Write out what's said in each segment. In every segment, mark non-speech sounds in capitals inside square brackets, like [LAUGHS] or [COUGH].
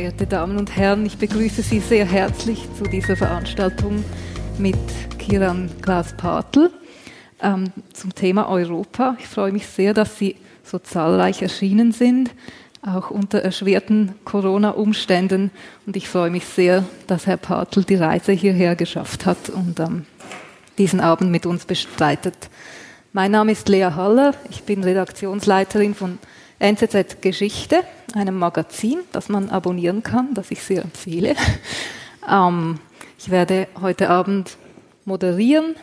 verehrte Damen und Herren, ich begrüße Sie sehr herzlich zu dieser Veranstaltung mit Kiran Klaas-Partl ähm, zum Thema Europa. Ich freue mich sehr, dass Sie so zahlreich erschienen sind, auch unter erschwerten Corona-Umständen. Und ich freue mich sehr, dass Herr Partl die Reise hierher geschafft hat und ähm, diesen Abend mit uns bestreitet. Mein Name ist Lea Haller, ich bin Redaktionsleiterin von NZZ Geschichte, einem Magazin, das man abonnieren kann, das ich sehr empfehle. [LAUGHS] Ähm, ich werde heute Abend moderieren.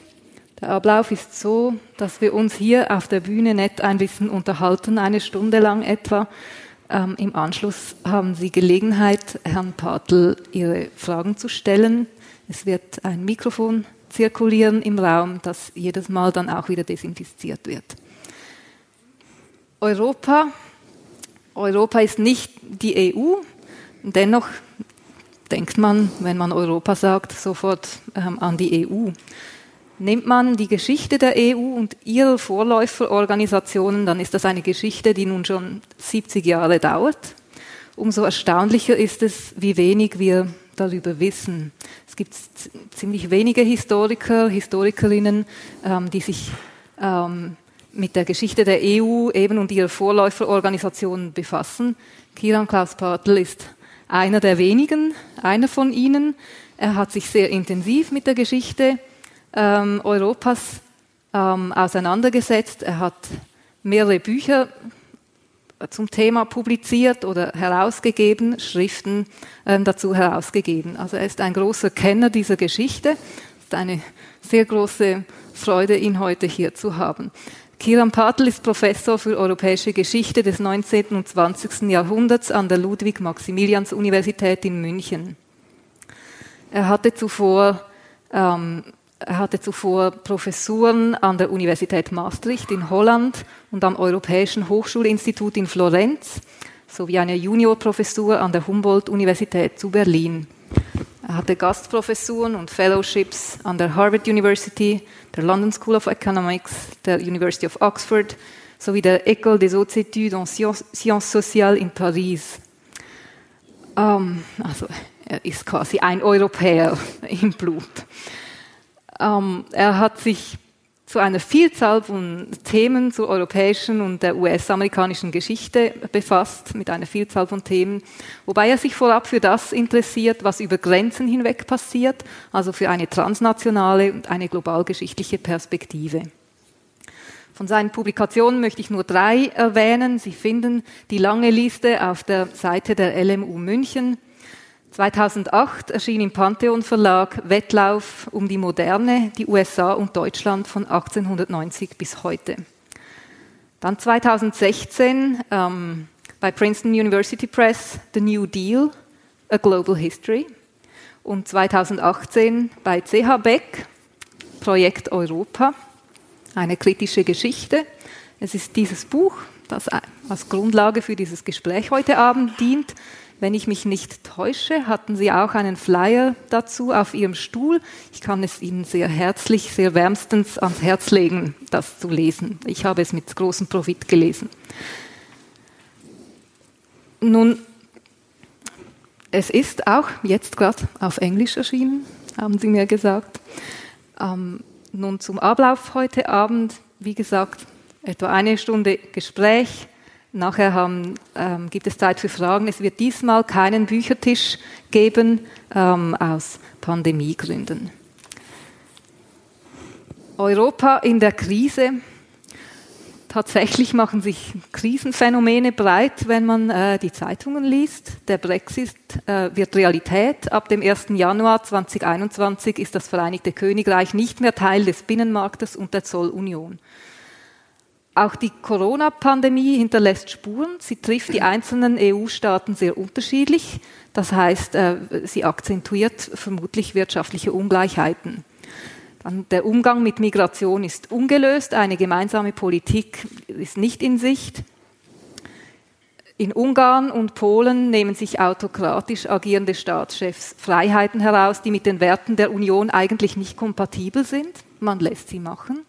Der Ablauf ist so, dass wir uns hier auf der Bühne nett ein bisschen unterhalten, eine Stunde lang etwa. Ähm, Im Anschluss haben Sie Gelegenheit, Herrn Partl Ihre Fragen zu stellen. Es wird ein Mikrofon zirkulieren im Raum, das jedes Mal dann auch wieder desinfiziert wird. Europa Europa ist nicht die EU. Dennoch denkt man, wenn man Europa sagt, sofort ähm, an die EU. Nimmt man die Geschichte der EU und ihrer Vorläuferorganisationen, dann ist das eine Geschichte, die nun schon 70 Jahre dauert. Umso erstaunlicher ist es, wie wenig wir darüber wissen. Es gibt ziemlich wenige Historiker, Historikerinnen, ähm, die sich ähm, mit der Geschichte der EU eben und ihrer Vorläuferorganisationen befassen. Kiran Klaus Partl ist einer der wenigen, einer von ihnen. Er hat sich sehr intensiv mit der Geschichte ähm, Europas ähm, auseinandergesetzt. Er hat mehrere Bücher zum Thema publiziert oder herausgegeben, Schriften ähm, dazu herausgegeben. Also er ist ein großer Kenner dieser Geschichte. Es ist eine sehr große Freude, ihn heute hier zu haben. Kiran Patel ist Professor für europäische Geschichte des 19. und 20. Jahrhunderts an der Ludwig-Maximilians-Universität in München. Er hatte zuvor ähm, er hatte zuvor Professuren an der Universität Maastricht in Holland und am Europäischen Hochschulinstitut in Florenz sowie eine Juniorprofessur an der Humboldt-Universität zu Berlin. Er hatte Gastprofessuren und Fellowships an der Harvard University, der London School of Economics, der University of Oxford sowie der École des Hautes Études en Sciences Sociales in Paris. Ähm, also er ist quasi ein Europäer [LAUGHS] im Blut. Ähm, er hat sich zu einer Vielzahl von Themen zur europäischen und der US-amerikanischen Geschichte befasst, mit einer Vielzahl von Themen, wobei er sich vorab für das interessiert, was über Grenzen hinweg passiert, also für eine transnationale und eine globalgeschichtliche Perspektive. Von seinen Publikationen möchte ich nur drei erwähnen. Sie finden die lange Liste auf der Seite der LMU München. 2008 erschien im Pantheon Verlag Wettlauf um die Moderne, die USA und Deutschland von 1890 bis heute. Dann 2016 ähm, bei Princeton University Press The New Deal, A Global History. Und 2018 bei CH Beck Projekt Europa, eine kritische Geschichte. Es ist dieses Buch, das als Grundlage für dieses Gespräch heute Abend dient. Wenn ich mich nicht täusche, hatten Sie auch einen Flyer dazu auf Ihrem Stuhl. Ich kann es Ihnen sehr herzlich, sehr wärmstens ans Herz legen, das zu lesen. Ich habe es mit großem Profit gelesen. Nun, es ist auch jetzt gerade auf Englisch erschienen, haben Sie mir gesagt. Ähm, nun zum Ablauf heute Abend. Wie gesagt, etwa eine Stunde Gespräch Nachher haben, ähm, gibt es Zeit für Fragen. Es wird diesmal keinen Büchertisch geben ähm, aus Pandemiegründen. Europa in der Krise. Tatsächlich machen sich Krisenphänomene breit, wenn man äh, die Zeitungen liest. Der Brexit äh, wird Realität. Ab dem 1. Januar 2021 ist das Vereinigte Königreich nicht mehr Teil des Binnenmarktes und der Zollunion. Auch die Corona-Pandemie hinterlässt Spuren. Sie trifft die einzelnen EU-Staaten sehr unterschiedlich. Das heißt, äh, sie akzentuiert vermutlich wirtschaftliche Ungleichheiten. Dann der Umgang mit Migration ist ungelöst. Eine gemeinsame Politik ist nicht in Sicht. In Ungarn und Polen nehmen sich autokratisch agierende Staatschefs Freiheiten heraus, die mit den Werten der Union eigentlich nicht kompatibel sind. Man lässt sie machen.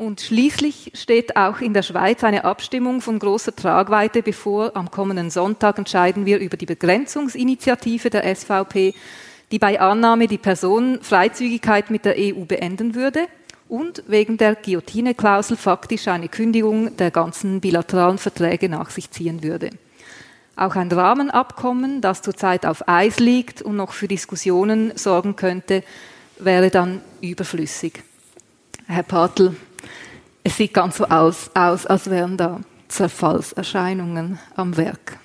Und schließlich steht auch in der Schweiz eine Abstimmung von großer Tragweite bevor. Am kommenden Sonntag entscheiden wir über die Begrenzungsinitiative der SVP, die bei Annahme die Personenfreizügigkeit mit der EU beenden würde und wegen der Guillotine-Klausel faktisch eine Kündigung der ganzen bilateralen Verträge nach sich ziehen würde. Auch ein Rahmenabkommen, das zurzeit auf Eis liegt und noch für Diskussionen sorgen könnte, wäre dann überflüssig. Herr Partl, es sieht ganz so aus, aus als wären da Zerfallserscheinungen am Werk.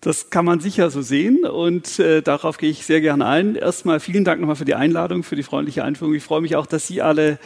Das kann man sicher so sehen und äh, darauf gehe ich sehr gerne ein. Erstmal vielen Dank nochmal für die Einladung, für die freundliche Einführung. Ich freue mich auch, dass Sie alle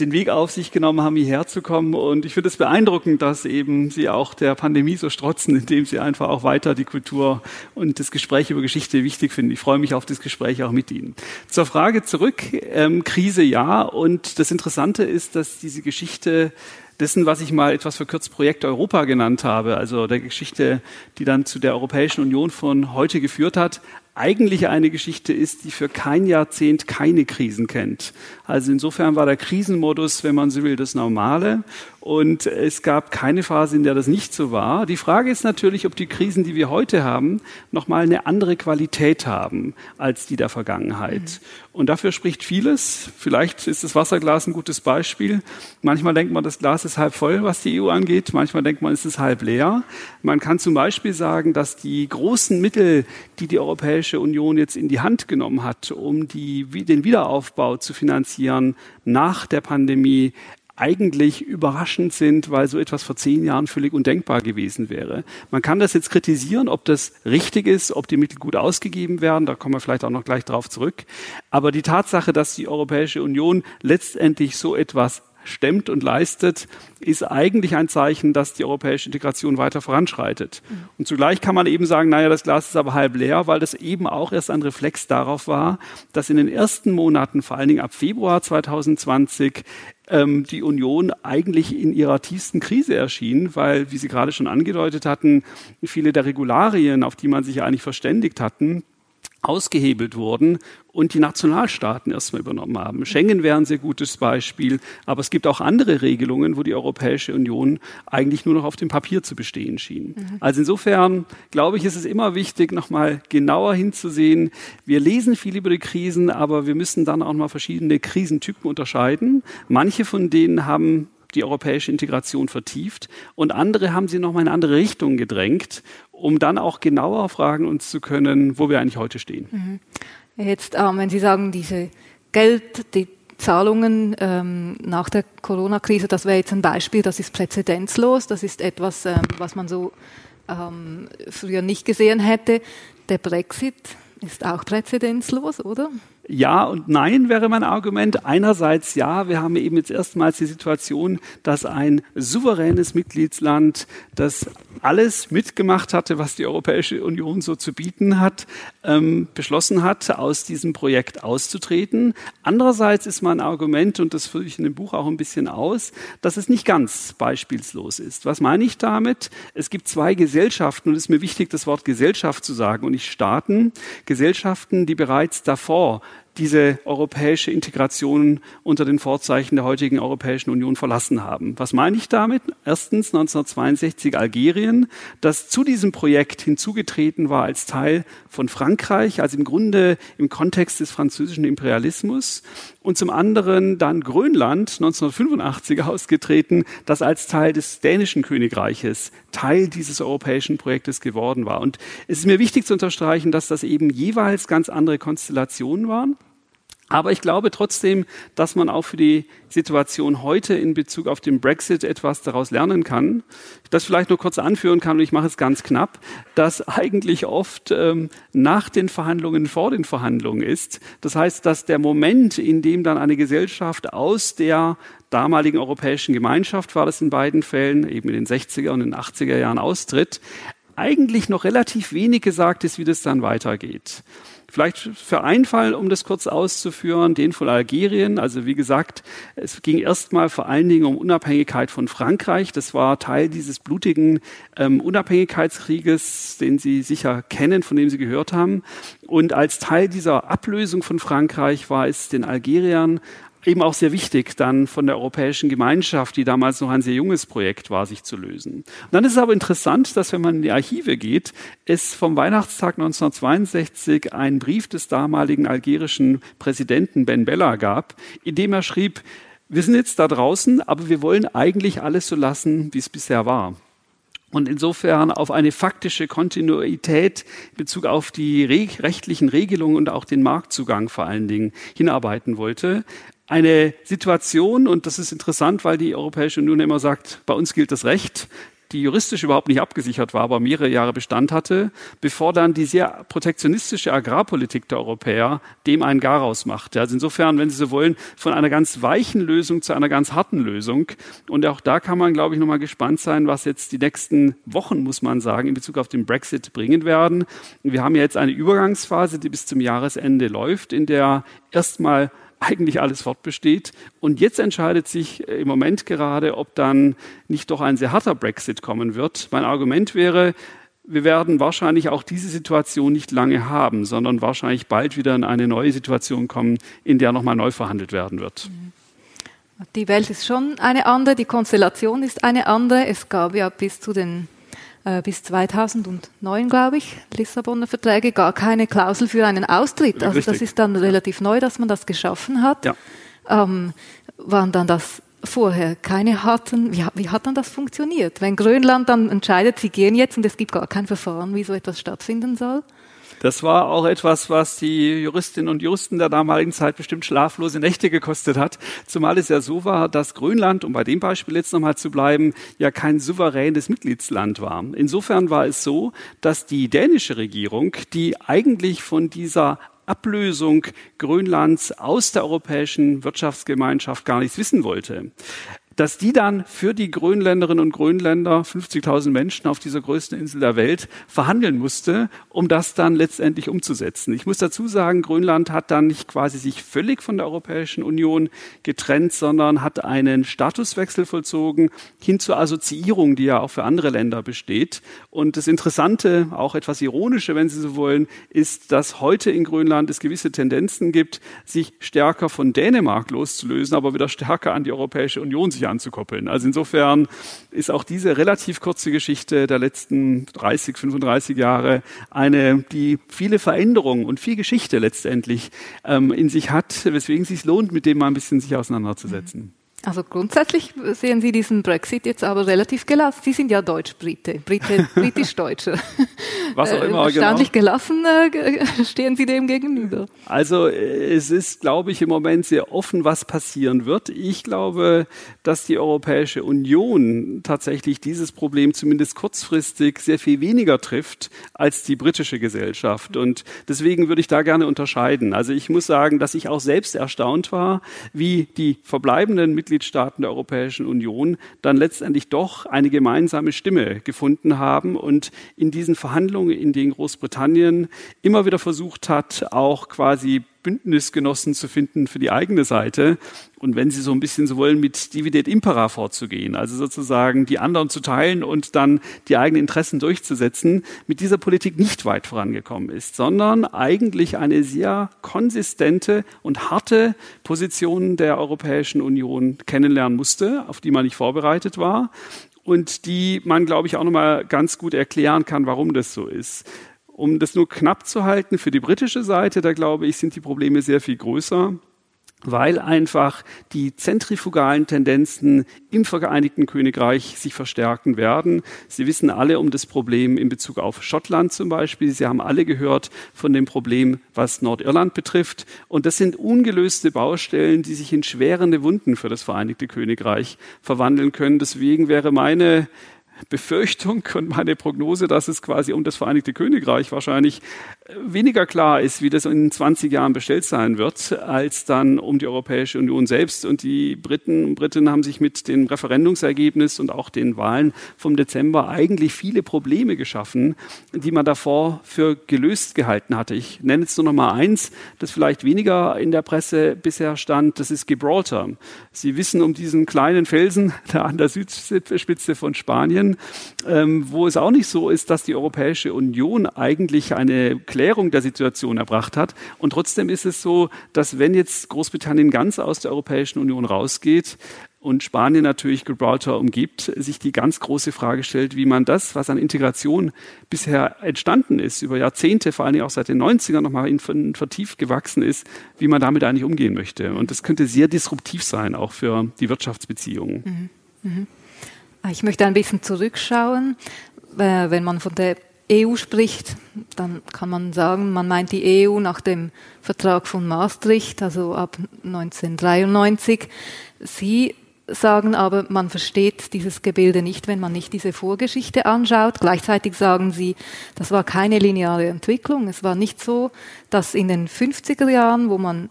den Weg auf sich genommen haben, hierher zu kommen. Und ich finde es beeindruckend, dass eben Sie auch der Pandemie so strotzen, indem Sie einfach auch weiter die Kultur und das Gespräch über Geschichte wichtig finden. Ich freue mich auf das Gespräch auch mit Ihnen. Zur Frage zurück. Ähm, Krise ja. Und das Interessante ist, dass diese Geschichte dessen, was ich mal etwas verkürzt Projekt Europa genannt habe, also der Geschichte, die dann zu der Europäischen Union von heute geführt hat, eigentlich eine Geschichte ist, die für kein Jahrzehnt keine Krisen kennt. Also insofern war der Krisenmodus, wenn man so will, das Normale. Und es gab keine Phase, in der das nicht so war. Die Frage ist natürlich, ob die Krisen, die wir heute haben, nochmal eine andere Qualität haben als die der Vergangenheit. Mhm. Und dafür spricht vieles. Vielleicht ist das Wasserglas ein gutes Beispiel. Manchmal denkt man, das Glas ist halb voll, was die EU angeht. Manchmal denkt man, es ist halb leer. Man kann zum Beispiel sagen, dass die großen Mittel, die die Europäische Union jetzt in die Hand genommen hat, um die, den Wiederaufbau zu finanzieren nach der Pandemie, eigentlich überraschend sind, weil so etwas vor zehn Jahren völlig undenkbar gewesen wäre. Man kann das jetzt kritisieren, ob das richtig ist, ob die Mittel gut ausgegeben werden, da kommen wir vielleicht auch noch gleich drauf zurück. Aber die Tatsache, dass die Europäische Union letztendlich so etwas stemmt und leistet, ist eigentlich ein Zeichen, dass die europäische Integration weiter voranschreitet. Mhm. Und zugleich kann man eben sagen, naja, das Glas ist aber halb leer, weil das eben auch erst ein Reflex darauf war, dass in den ersten Monaten, vor allen Dingen ab Februar 2020, ähm, die Union eigentlich in ihrer tiefsten Krise erschien, weil, wie Sie gerade schon angedeutet hatten, viele der Regularien, auf die man sich eigentlich verständigt hatten, ausgehebelt wurden und die Nationalstaaten erstmal übernommen haben. Schengen wäre ein sehr gutes Beispiel, aber es gibt auch andere Regelungen, wo die Europäische Union eigentlich nur noch auf dem Papier zu bestehen schien. Mhm. Also insofern glaube ich, ist es immer wichtig, nochmal genauer hinzusehen. Wir lesen viel über die Krisen, aber wir müssen dann auch mal verschiedene Krisentypen unterscheiden. Manche von denen haben die europäische Integration vertieft und andere haben sie nochmal in andere Richtung gedrängt, um dann auch genauer fragen uns zu können, wo wir eigentlich heute stehen. Mhm. Jetzt, ähm, wenn Sie sagen, diese Geld, die Zahlungen ähm, nach der Corona-Krise, das wäre jetzt ein Beispiel, das ist präzedenzlos, das ist etwas, ähm, was man so ähm, früher nicht gesehen hätte. Der Brexit ist auch präzedenzlos, oder? Ja und nein wäre mein Argument. Einerseits ja, wir haben eben jetzt erstmals die Situation, dass ein souveränes Mitgliedsland, das alles mitgemacht hatte, was die Europäische Union so zu bieten hat, ähm, beschlossen hat, aus diesem Projekt auszutreten. Andererseits ist mein Argument, und das führe ich in dem Buch auch ein bisschen aus, dass es nicht ganz beispielslos ist. Was meine ich damit? Es gibt zwei Gesellschaften, und es ist mir wichtig, das Wort Gesellschaft zu sagen, und nicht Staaten. Gesellschaften, die bereits davor diese europäische Integration unter den Vorzeichen der heutigen Europäischen Union verlassen haben. Was meine ich damit? Erstens 1962 Algerien, das zu diesem Projekt hinzugetreten war als Teil von Frankreich, also im Grunde im Kontext des französischen Imperialismus. Und zum anderen dann Grönland 1985 ausgetreten, das als Teil des dänischen Königreiches Teil dieses europäischen Projektes geworden war. Und es ist mir wichtig zu unterstreichen, dass das eben jeweils ganz andere Konstellationen waren. Aber ich glaube trotzdem, dass man auch für die Situation heute in Bezug auf den Brexit etwas daraus lernen kann. Das vielleicht nur kurz anführen kann, und ich mache es ganz knapp, dass eigentlich oft ähm, nach den Verhandlungen vor den Verhandlungen ist. Das heißt, dass der Moment, in dem dann eine Gesellschaft aus der damaligen Europäischen Gemeinschaft, war das in beiden Fällen, eben in den 60er und den 80er Jahren austritt, eigentlich noch relativ wenig gesagt ist, wie das dann weitergeht. Vielleicht für einen Fall, um das kurz auszuführen, den von Algerien. Also wie gesagt, es ging erstmal vor allen Dingen um Unabhängigkeit von Frankreich. Das war Teil dieses blutigen ähm, Unabhängigkeitskrieges, den Sie sicher kennen, von dem Sie gehört haben. Und als Teil dieser Ablösung von Frankreich war es den Algeriern eben auch sehr wichtig, dann von der Europäischen Gemeinschaft, die damals noch ein sehr junges Projekt war, sich zu lösen. Und dann ist es aber interessant, dass wenn man in die Archive geht, es vom Weihnachtstag 1962 einen Brief des damaligen algerischen Präsidenten Ben Bella gab, in dem er schrieb, wir sind jetzt da draußen, aber wir wollen eigentlich alles so lassen, wie es bisher war und insofern auf eine faktische Kontinuität in Bezug auf die rechtlichen Regelungen und auch den Marktzugang vor allen Dingen hinarbeiten wollte. Eine Situation, und das ist interessant, weil die Europäische Union immer sagt, bei uns gilt das Recht, die juristisch überhaupt nicht abgesichert war, aber mehrere Jahre Bestand hatte, bevor dann die sehr protektionistische Agrarpolitik der Europäer dem einen Garaus machte. Also insofern, wenn Sie so wollen, von einer ganz weichen Lösung zu einer ganz harten Lösung. Und auch da kann man, glaube ich, nochmal gespannt sein, was jetzt die nächsten Wochen, muss man sagen, in Bezug auf den Brexit bringen werden. Wir haben ja jetzt eine Übergangsphase, die bis zum Jahresende läuft, in der erstmal eigentlich alles fortbesteht. Und jetzt entscheidet sich im Moment gerade, ob dann nicht doch ein sehr harter Brexit kommen wird. Mein Argument wäre, wir werden wahrscheinlich auch diese Situation nicht lange haben, sondern wahrscheinlich bald wieder in eine neue Situation kommen, in der nochmal neu verhandelt werden wird. Die Welt ist schon eine andere, die Konstellation ist eine andere. Es gab ja bis zu den äh, bis 2009, glaube ich, Lissabonner Verträge, gar keine Klausel für einen Austritt. Also Richtig. das ist dann relativ neu, dass man das geschaffen hat. Ja. Ähm, waren dann das vorher keine hatten, wie, wie hat dann das funktioniert? Wenn Grönland dann entscheidet, sie gehen jetzt und es gibt gar kein Verfahren, wie so etwas stattfinden soll? Das war auch etwas, was die Juristinnen und Juristen der damaligen Zeit bestimmt schlaflose Nächte gekostet hat. Zumal es ja so war, dass Grönland, um bei dem Beispiel jetzt nochmal zu bleiben, ja kein souveränes Mitgliedsland war. Insofern war es so, dass die dänische Regierung, die eigentlich von dieser Ablösung Grönlands aus der europäischen Wirtschaftsgemeinschaft gar nichts wissen wollte dass die dann für die Grönländerinnen und Grönländer, 50.000 Menschen auf dieser größten Insel der Welt, verhandeln musste, um das dann letztendlich umzusetzen. Ich muss dazu sagen, Grönland hat dann nicht quasi sich völlig von der Europäischen Union getrennt, sondern hat einen Statuswechsel vollzogen hin zur Assoziierung, die ja auch für andere Länder besteht. Und das Interessante, auch etwas Ironische, wenn Sie so wollen, ist, dass heute in Grönland es gewisse Tendenzen gibt, sich stärker von Dänemark loszulösen, aber wieder stärker an die Europäische Union sich anzukoppeln. Also insofern ist auch diese relativ kurze Geschichte der letzten 30, 35 Jahre eine, die viele Veränderungen und viel Geschichte letztendlich ähm, in sich hat, weswegen es sich lohnt, mit dem mal ein bisschen sich auseinanderzusetzen. Also grundsätzlich sehen Sie diesen Brexit jetzt aber relativ gelassen. Sie sind ja Deutsch-Brite, Brite, [LAUGHS] britisch-Deutsche. Was auch immer, Erstaunlich genau. gelassen äh, stehen Sie dem gegenüber. Also es ist, glaube ich, im Moment sehr offen, was passieren wird. Ich glaube, dass die Europäische Union tatsächlich dieses Problem zumindest kurzfristig sehr viel weniger trifft als die britische Gesellschaft. Und deswegen würde ich da gerne unterscheiden. Also ich muss sagen, dass ich auch selbst erstaunt war, wie die verbleibenden Mitglieder Mitgliedstaaten der Europäischen Union dann letztendlich doch eine gemeinsame Stimme gefunden haben und in diesen Verhandlungen, in denen Großbritannien immer wieder versucht hat, auch quasi Bündnisgenossen zu finden für die eigene Seite und wenn Sie so ein bisschen so wollen, mit Dividet Impera vorzugehen, also sozusagen die anderen zu teilen und dann die eigenen Interessen durchzusetzen, mit dieser Politik nicht weit vorangekommen ist, sondern eigentlich eine sehr konsistente und harte Position der Europäischen Union kennenlernen musste, auf die man nicht vorbereitet war und die man, glaube ich, auch nochmal ganz gut erklären kann, warum das so ist. Um das nur knapp zu halten, für die britische Seite, da glaube ich, sind die Probleme sehr viel größer weil einfach die zentrifugalen Tendenzen im Vereinigten Königreich sich verstärken werden. Sie wissen alle um das Problem in Bezug auf Schottland zum Beispiel. Sie haben alle gehört von dem Problem, was Nordirland betrifft. Und das sind ungelöste Baustellen, die sich in schwerende Wunden für das Vereinigte Königreich verwandeln können. Deswegen wäre meine Befürchtung und meine Prognose, dass es quasi um das Vereinigte Königreich wahrscheinlich weniger klar ist, wie das in 20 Jahren bestellt sein wird, als dann um die Europäische Union selbst. Und die Briten und haben sich mit dem Referendumsergebnis und auch den Wahlen vom Dezember eigentlich viele Probleme geschaffen, die man davor für gelöst gehalten hatte. Ich nenne jetzt nur noch mal eins, das vielleicht weniger in der Presse bisher stand. Das ist Gibraltar. Sie wissen um diesen kleinen Felsen [LAUGHS] da an der Südspitze von Spanien Entwicklungen, ähm, wo es auch nicht so ist, dass die Europäische Union eigentlich eine Klärung der Situation erbracht hat. Und trotzdem ist es so, dass wenn jetzt Großbritannien ganz aus der Europäischen Union rausgeht, und Spanien natürlich Gibraltar umgibt, sich die ganz große Frage stellt, wie man das, was an Integration bisher entstanden ist, über Jahrzehnte, vor allen Dingen auch seit den 90ern nochmal vertieft gewachsen ist, wie man damit eigentlich umgehen möchte. Und das könnte sehr disruptiv sein, auch für die Wirtschaftsbeziehungen. Mhm. Mhm. Ich möchte ein bisschen zurückschauen. Äh, wenn man von der EU spricht, dann kann man sagen, man meint die EU nach dem Vertrag von Maastricht, also ab 1993. Sie sagen aber, man versteht dieses Gebilde nicht, wenn man nicht diese Vorgeschichte anschaut. Gleichzeitig sagen sie, das war keine lineare Entwicklung. Es war nicht so, dass in den 50er Jahren, wo man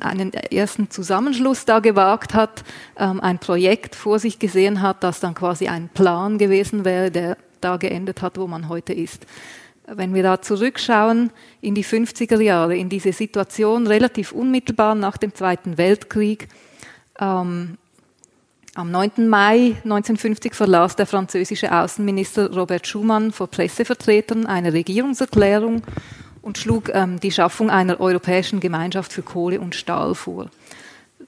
einen ersten Zusammenschluss da gewagt hat, ähm, ein Projekt vor sich gesehen hat, das dann quasi ein Plan gewesen wäre, der da geendet hat, wo man heute ist. Wenn wir da zurückschauen in die 50er Jahre, in diese Situation relativ unmittelbar nach dem Zweiten Weltkrieg, ähm, am 9. Mai 1950 verlas der französische Außenminister Robert Schumann vor Pressevertretern eine Regierungserklärung und schlug ähm, die Schaffung einer europäischen Gemeinschaft für Kohle und Stahl vor.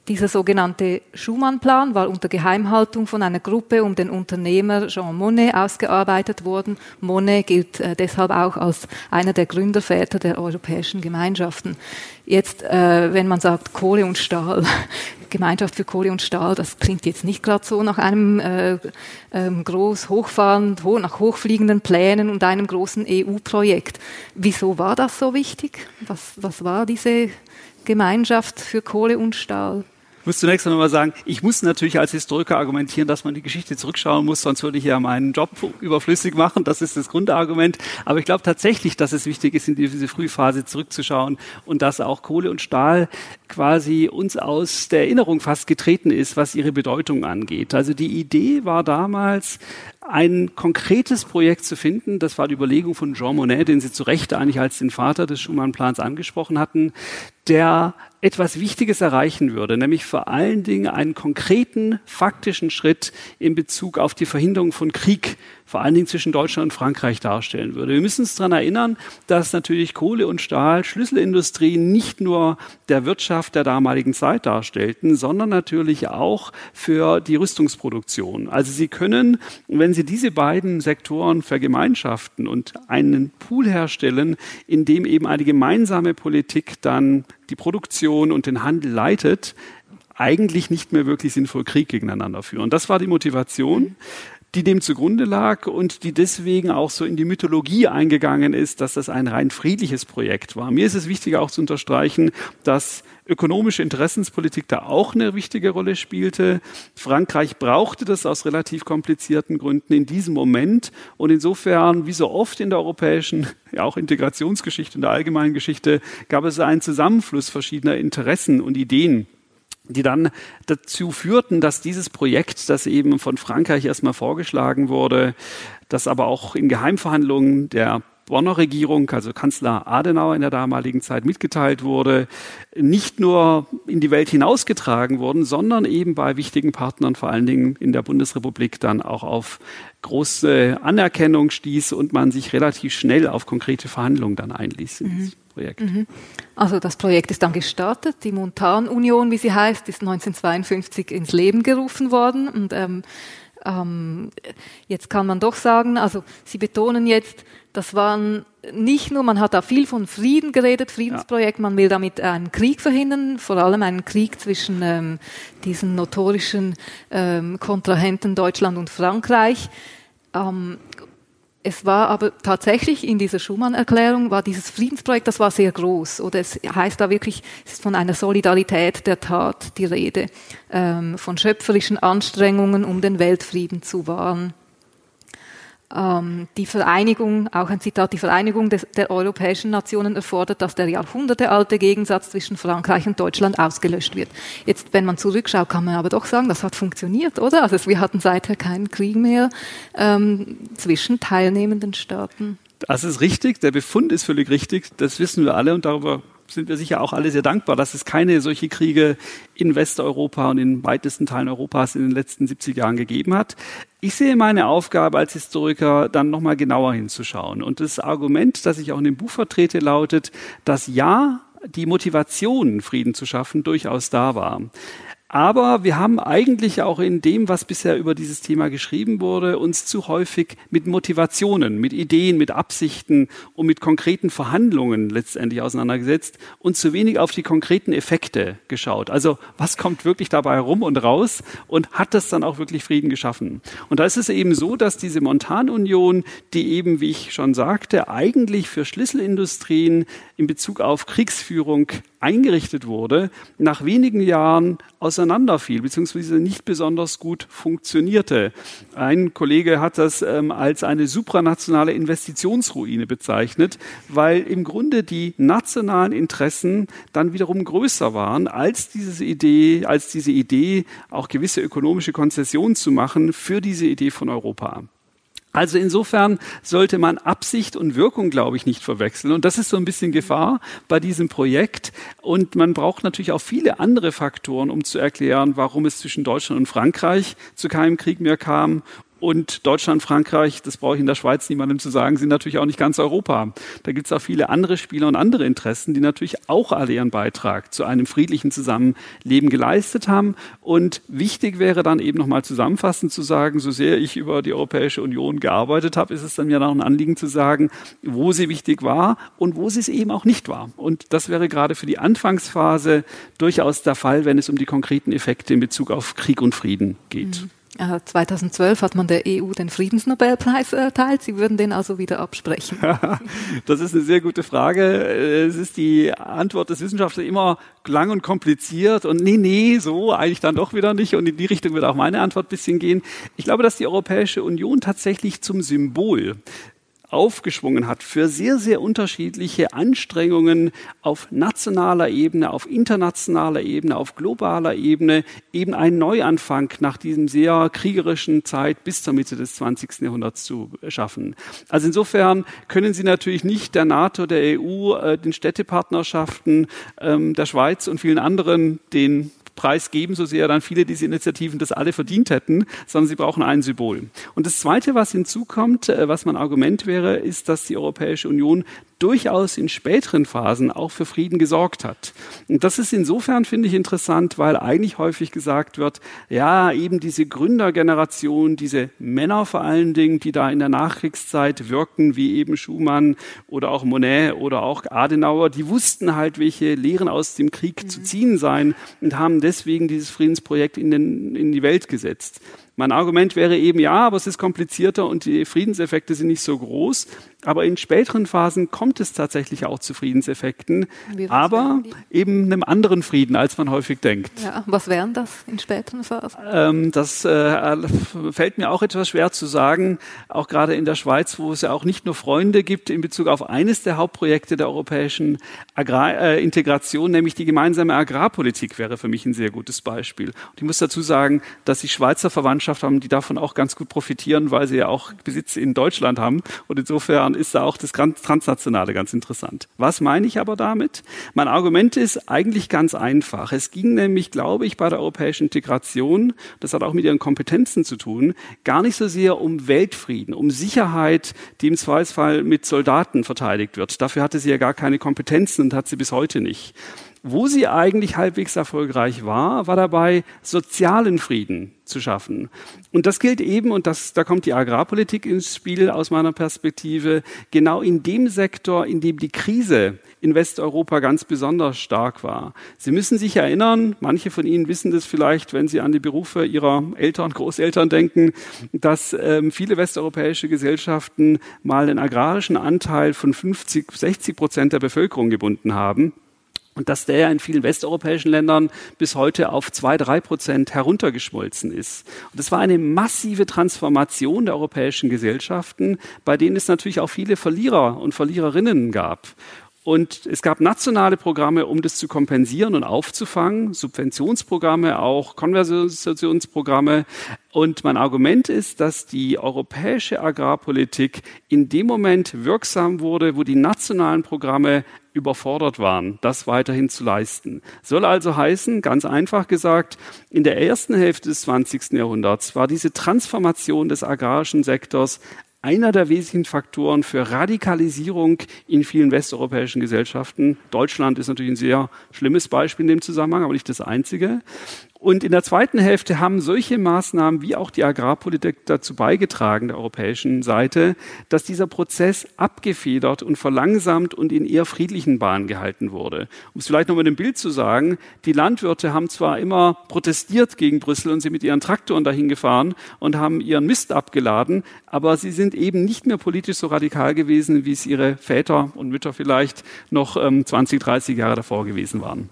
Dieser sogenannte Schumann-Plan war unter Geheimhaltung von einer Gruppe um den Unternehmer Jean Monnet ausgearbeitet worden. Monnet gilt äh, deshalb auch als einer der Gründerväter der europäischen Gemeinschaften. Jetzt, äh, wenn man sagt Kohle und Stahl, [LAUGHS] Gemeinschaft für Kohle und Stahl, das klingt jetzt nicht gerade so nach einem äh, ähm, groß hochfahrend, ho nach hochfliegenden Plänen und einem großen EU-Projekt. Wieso war das so wichtig? Was, was war diese Gemeinschaft für Kohle und Stahl? Muss zunächst einmal sagen, ich muss natürlich als Historiker argumentieren, dass man die Geschichte zurückschauen muss, sonst würde ich ja meinen Job überflüssig machen. Das ist das Grundargument. Aber ich glaube tatsächlich, dass es wichtig ist, in diese Frühphase zurückzuschauen und dass auch Kohle und Stahl quasi uns aus der Erinnerung fast getreten ist, was ihre Bedeutung angeht. Also die Idee war damals, ein konkretes Projekt zu finden. Das war die Überlegung von Jean Monnet, den Sie zu Recht eigentlich als den Vater des Schumann-Plans angesprochen hatten, der etwas Wichtiges erreichen würde, nämlich vor allen Dingen einen konkreten, faktischen Schritt in Bezug auf die Verhinderung von Krieg vor allen Dingen zwischen Deutschland und Frankreich darstellen würde. Wir müssen uns daran erinnern, dass natürlich Kohle und Stahl Schlüsselindustrien nicht nur der Wirtschaft der damaligen Zeit darstellten, sondern natürlich auch für die Rüstungsproduktion. Also sie können, wenn sie diese beiden Sektoren vergemeinschaften und einen Pool herstellen, in dem eben eine gemeinsame Politik dann die Produktion und den Handel leitet, eigentlich nicht mehr wirklich sinnvoll Krieg gegeneinander führen. Das war die Motivation die dem zugrunde lag und die deswegen auch so in die Mythologie eingegangen ist, dass das ein rein friedliches Projekt war. Mir ist es wichtig auch zu unterstreichen, dass ökonomische Interessenspolitik da auch eine wichtige Rolle spielte. Frankreich brauchte das aus relativ komplizierten Gründen in diesem Moment. Und insofern, wie so oft in der europäischen, ja auch Integrationsgeschichte, in der allgemeinen Geschichte, gab es einen Zusammenfluss verschiedener Interessen und Ideen die dann dazu führten, dass dieses Projekt, das eben von Frankreich erstmal vorgeschlagen wurde, das aber auch in Geheimverhandlungen der Bonner Regierung, also Kanzler Adenauer in der damaligen Zeit mitgeteilt wurde, nicht nur in die Welt hinausgetragen wurden, sondern eben bei wichtigen Partnern, vor allen Dingen in der Bundesrepublik, dann auch auf große Anerkennung stieß und man sich relativ schnell auf konkrete Verhandlungen dann einließ. Mhm. Projekt. Mhm. Also das Projekt ist dann gestartet. Die Montanunion, wie sie heißt, ist 1952 ins Leben gerufen worden. Und ähm, ähm, jetzt kann man doch sagen, also Sie betonen jetzt, das waren nicht nur, man hat da viel von Frieden geredet, Friedensprojekt, ja. man will damit einen Krieg verhindern, vor allem einen Krieg zwischen ähm, diesen notorischen ähm, Kontrahenten Deutschland und Frankreich. Ähm, es war aber tatsächlich in dieser Schumann-Erklärung war dieses Friedensprojekt, das war sehr groß. Oder es heißt da wirklich, es ist von einer Solidarität der Tat die Rede, ähm, von schöpferischen Anstrengungen, um den Weltfrieden zu wahren die Vereinigung, auch ein Zitat, die Vereinigung des, der europäischen Nationen erfordert, dass der jahrhundertealte Gegensatz zwischen Frankreich und Deutschland ausgelöscht wird. Jetzt, wenn man zurückschaut, kann man aber doch sagen, das hat funktioniert, oder? Also wir hatten seither keinen Krieg mehr ähm, zwischen teilnehmenden Staaten. Das ist richtig, der Befund ist völlig richtig, das wissen wir alle und darüber sind wir sicher auch alle sehr dankbar, dass es keine solche Kriege in Westeuropa und in weitesten Teilen Europas in den letzten 70 Jahren gegeben hat. Ich sehe meine Aufgabe als Historiker, dann nochmal genauer hinzuschauen. Und das Argument, das ich auch in dem Buch vertrete, lautet, dass ja, die Motivation, Frieden zu schaffen, durchaus da war. Aber wir haben eigentlich auch in dem, was bisher über dieses Thema geschrieben wurde, uns zu häufig mit Motivationen, mit Ideen, mit Absichten und mit konkreten Verhandlungen letztendlich auseinandergesetzt und zu wenig auf die konkreten Effekte geschaut. Also was kommt wirklich dabei herum und raus und hat das dann auch wirklich Frieden geschaffen? Und da ist es eben so, dass diese Montanunion, die eben, wie ich schon sagte, eigentlich für Schlüsselindustrien in Bezug auf Kriegsführung eingerichtet wurde, nach wenigen Jahren auseinanderfiel, beziehungsweise nicht besonders gut funktionierte. Ein Kollege hat das ähm, als eine supranationale Investitionsruine bezeichnet, weil im Grunde die nationalen Interessen dann wiederum größer waren als diese Idee, als diese Idee, auch gewisse ökonomische Konzessionen zu machen für diese Idee von Europa. Also insofern sollte man Absicht und Wirkung, glaube ich, nicht verwechseln. Und das ist so ein bisschen Gefahr bei diesem Projekt. Und man braucht natürlich auch viele andere Faktoren, um zu erklären, warum es zwischen Deutschland und Frankreich zu keinem Krieg mehr kam und Deutschland, Frankreich, das brauche ich in der Schweiz niemandem zu sagen, sind natürlich auch nicht ganz Europa. Da gibt es auch viele andere Spieler und andere Interessen, die natürlich auch alle ihren Beitrag zu einem friedlichen Zusammenleben geleistet haben. Und wichtig wäre dann eben nochmal zusammenfassend zu sagen, so sehr ich über die Europäische Union gearbeitet habe, ist es dann ja noch ein Anliegen zu sagen, wo sie wichtig war und wo sie es eben auch nicht war. Und das wäre gerade für die Anfangsphase durchaus der Fall, wenn es um die konkreten Effekte in Bezug auf Krieg und Frieden geht. Mhm. 2012 hat man der EU den Friedensnobelpreis erteilt. Sie würden den also wieder absprechen. [LAUGHS] das ist eine sehr gute Frage. Es ist die Antwort des Wissenschaftlers immer lang und kompliziert und nee, nee, so eigentlich dann doch wieder nicht. Und in die Richtung wird auch meine Antwort ein bisschen gehen. Ich glaube, dass die Europäische Union tatsächlich zum Symbol aufgeschwungen hat für sehr, sehr unterschiedliche Anstrengungen auf nationaler Ebene, auf internationaler Ebene, auf globaler Ebene, eben einen Neuanfang nach diesem sehr kriegerischen Zeit bis zur Mitte des 20. Jahrhunderts zu schaffen. Also insofern können Sie natürlich nicht der NATO, der EU, äh, den Städtepartnerschaften ähm, der Schweiz und vielen anderen den Preis geben, so sehr dann viele dieser Initiativen das alle verdient hätten, sondern sie brauchen ein Symbol. Und das Zweite, was hinzukommt, äh, was mein Argument wäre, ist, dass die Europäische Union durchaus in späteren Phasen auch für Frieden gesorgt hat. Und das ist insofern, finde ich, interessant, weil eigentlich häufig gesagt wird, ja, eben diese Gründergeneration, diese Männer vor allen Dingen, die da in der Nachkriegszeit wirkten, wie eben Schumann oder auch Monet oder auch Adenauer, die wussten halt, welche Lehren aus dem Krieg mhm. zu ziehen seien und haben deswegen dieses Friedensprojekt in, den, in die Welt gesetzt. Mein Argument wäre eben, ja, aber es ist komplizierter und die Friedenseffekte sind nicht so groß. Aber in späteren Phasen kommt es tatsächlich auch zu Friedenseffekten, aber eben einem anderen Frieden, als man häufig denkt. Ja, was wären das in späteren Phasen? Ähm, das äh, fällt mir auch etwas schwer zu sagen, auch gerade in der Schweiz, wo es ja auch nicht nur Freunde gibt in Bezug auf eines der Hauptprojekte der europäischen Agrar äh, Integration, nämlich die gemeinsame Agrarpolitik wäre für mich ein sehr gutes Beispiel. Und ich muss dazu sagen, dass die Schweizer Verwandtschaft Mannschaft haben, die davon auch ganz gut profitieren, weil sie ja auch Besitz in Deutschland haben. Und insofern ist da auch das Transnationale ganz interessant. Was meine ich aber damit? Mein Argument ist eigentlich ganz einfach. Es ging nämlich, glaube ich, bei der europäischen Integration, das hat auch mit ihren Kompetenzen zu tun, gar nicht so sehr um Weltfrieden, um Sicherheit, die im Zweifelsfall mit Soldaten verteidigt wird. Dafür hatte sie ja gar keine Kompetenzen und hat sie bis heute nicht. Wo sie eigentlich halbwegs erfolgreich war, war dabei, sozialen Frieden zu schaffen. Und das gilt eben, und das, da kommt die Agrarpolitik ins Spiel aus meiner Perspektive, genau in dem Sektor, in dem die Krise in Westeuropa ganz besonders stark war. Sie müssen sich erinnern, manche von Ihnen wissen das vielleicht, wenn Sie an die Berufe Ihrer Eltern, Großeltern denken, dass ähm, viele westeuropäische Gesellschaften mal einen agrarischen Anteil von 50, 60 Prozent der Bevölkerung gebunden haben und dass der in vielen westeuropäischen Ländern bis heute auf zwei, drei Prozent heruntergeschmolzen ist. Und das war eine massive Transformation der europäischen Gesellschaften, bei denen es natürlich auch viele Verlierer und Verliererinnen gab. Und es gab nationale Programme, um das zu kompensieren und aufzufangen, Subventionsprogramme, auch Konversionsprogramme. Und mein Argument ist, dass die europäische Agrarpolitik in dem Moment wirksam wurde, wo die nationalen Programme überfordert waren, das weiterhin zu leisten. Soll also heißen, ganz einfach gesagt, in der ersten Hälfte des 20. Jahrhunderts war diese Transformation des agrarischen Sektors einer der wesentlichen Faktoren für Radikalisierung in vielen westeuropäischen Gesellschaften. Deutschland ist natürlich ein sehr schlimmes Beispiel in dem Zusammenhang, aber nicht das einzige. Und in der zweiten Hälfte haben solche Maßnahmen wie auch die Agrarpolitik dazu beigetragen, der europäischen Seite, dass dieser Prozess abgefedert und verlangsamt und in eher friedlichen Bahnen gehalten wurde. Um es vielleicht noch mit dem Bild zu sagen, die Landwirte haben zwar immer protestiert gegen Brüssel und sind mit ihren Traktoren dahin gefahren und haben ihren Mist abgeladen, aber sie sind eben nicht mehr politisch so radikal gewesen, wie es ihre Väter und Mütter vielleicht noch ähm, 20, 30 Jahre davor gewesen waren.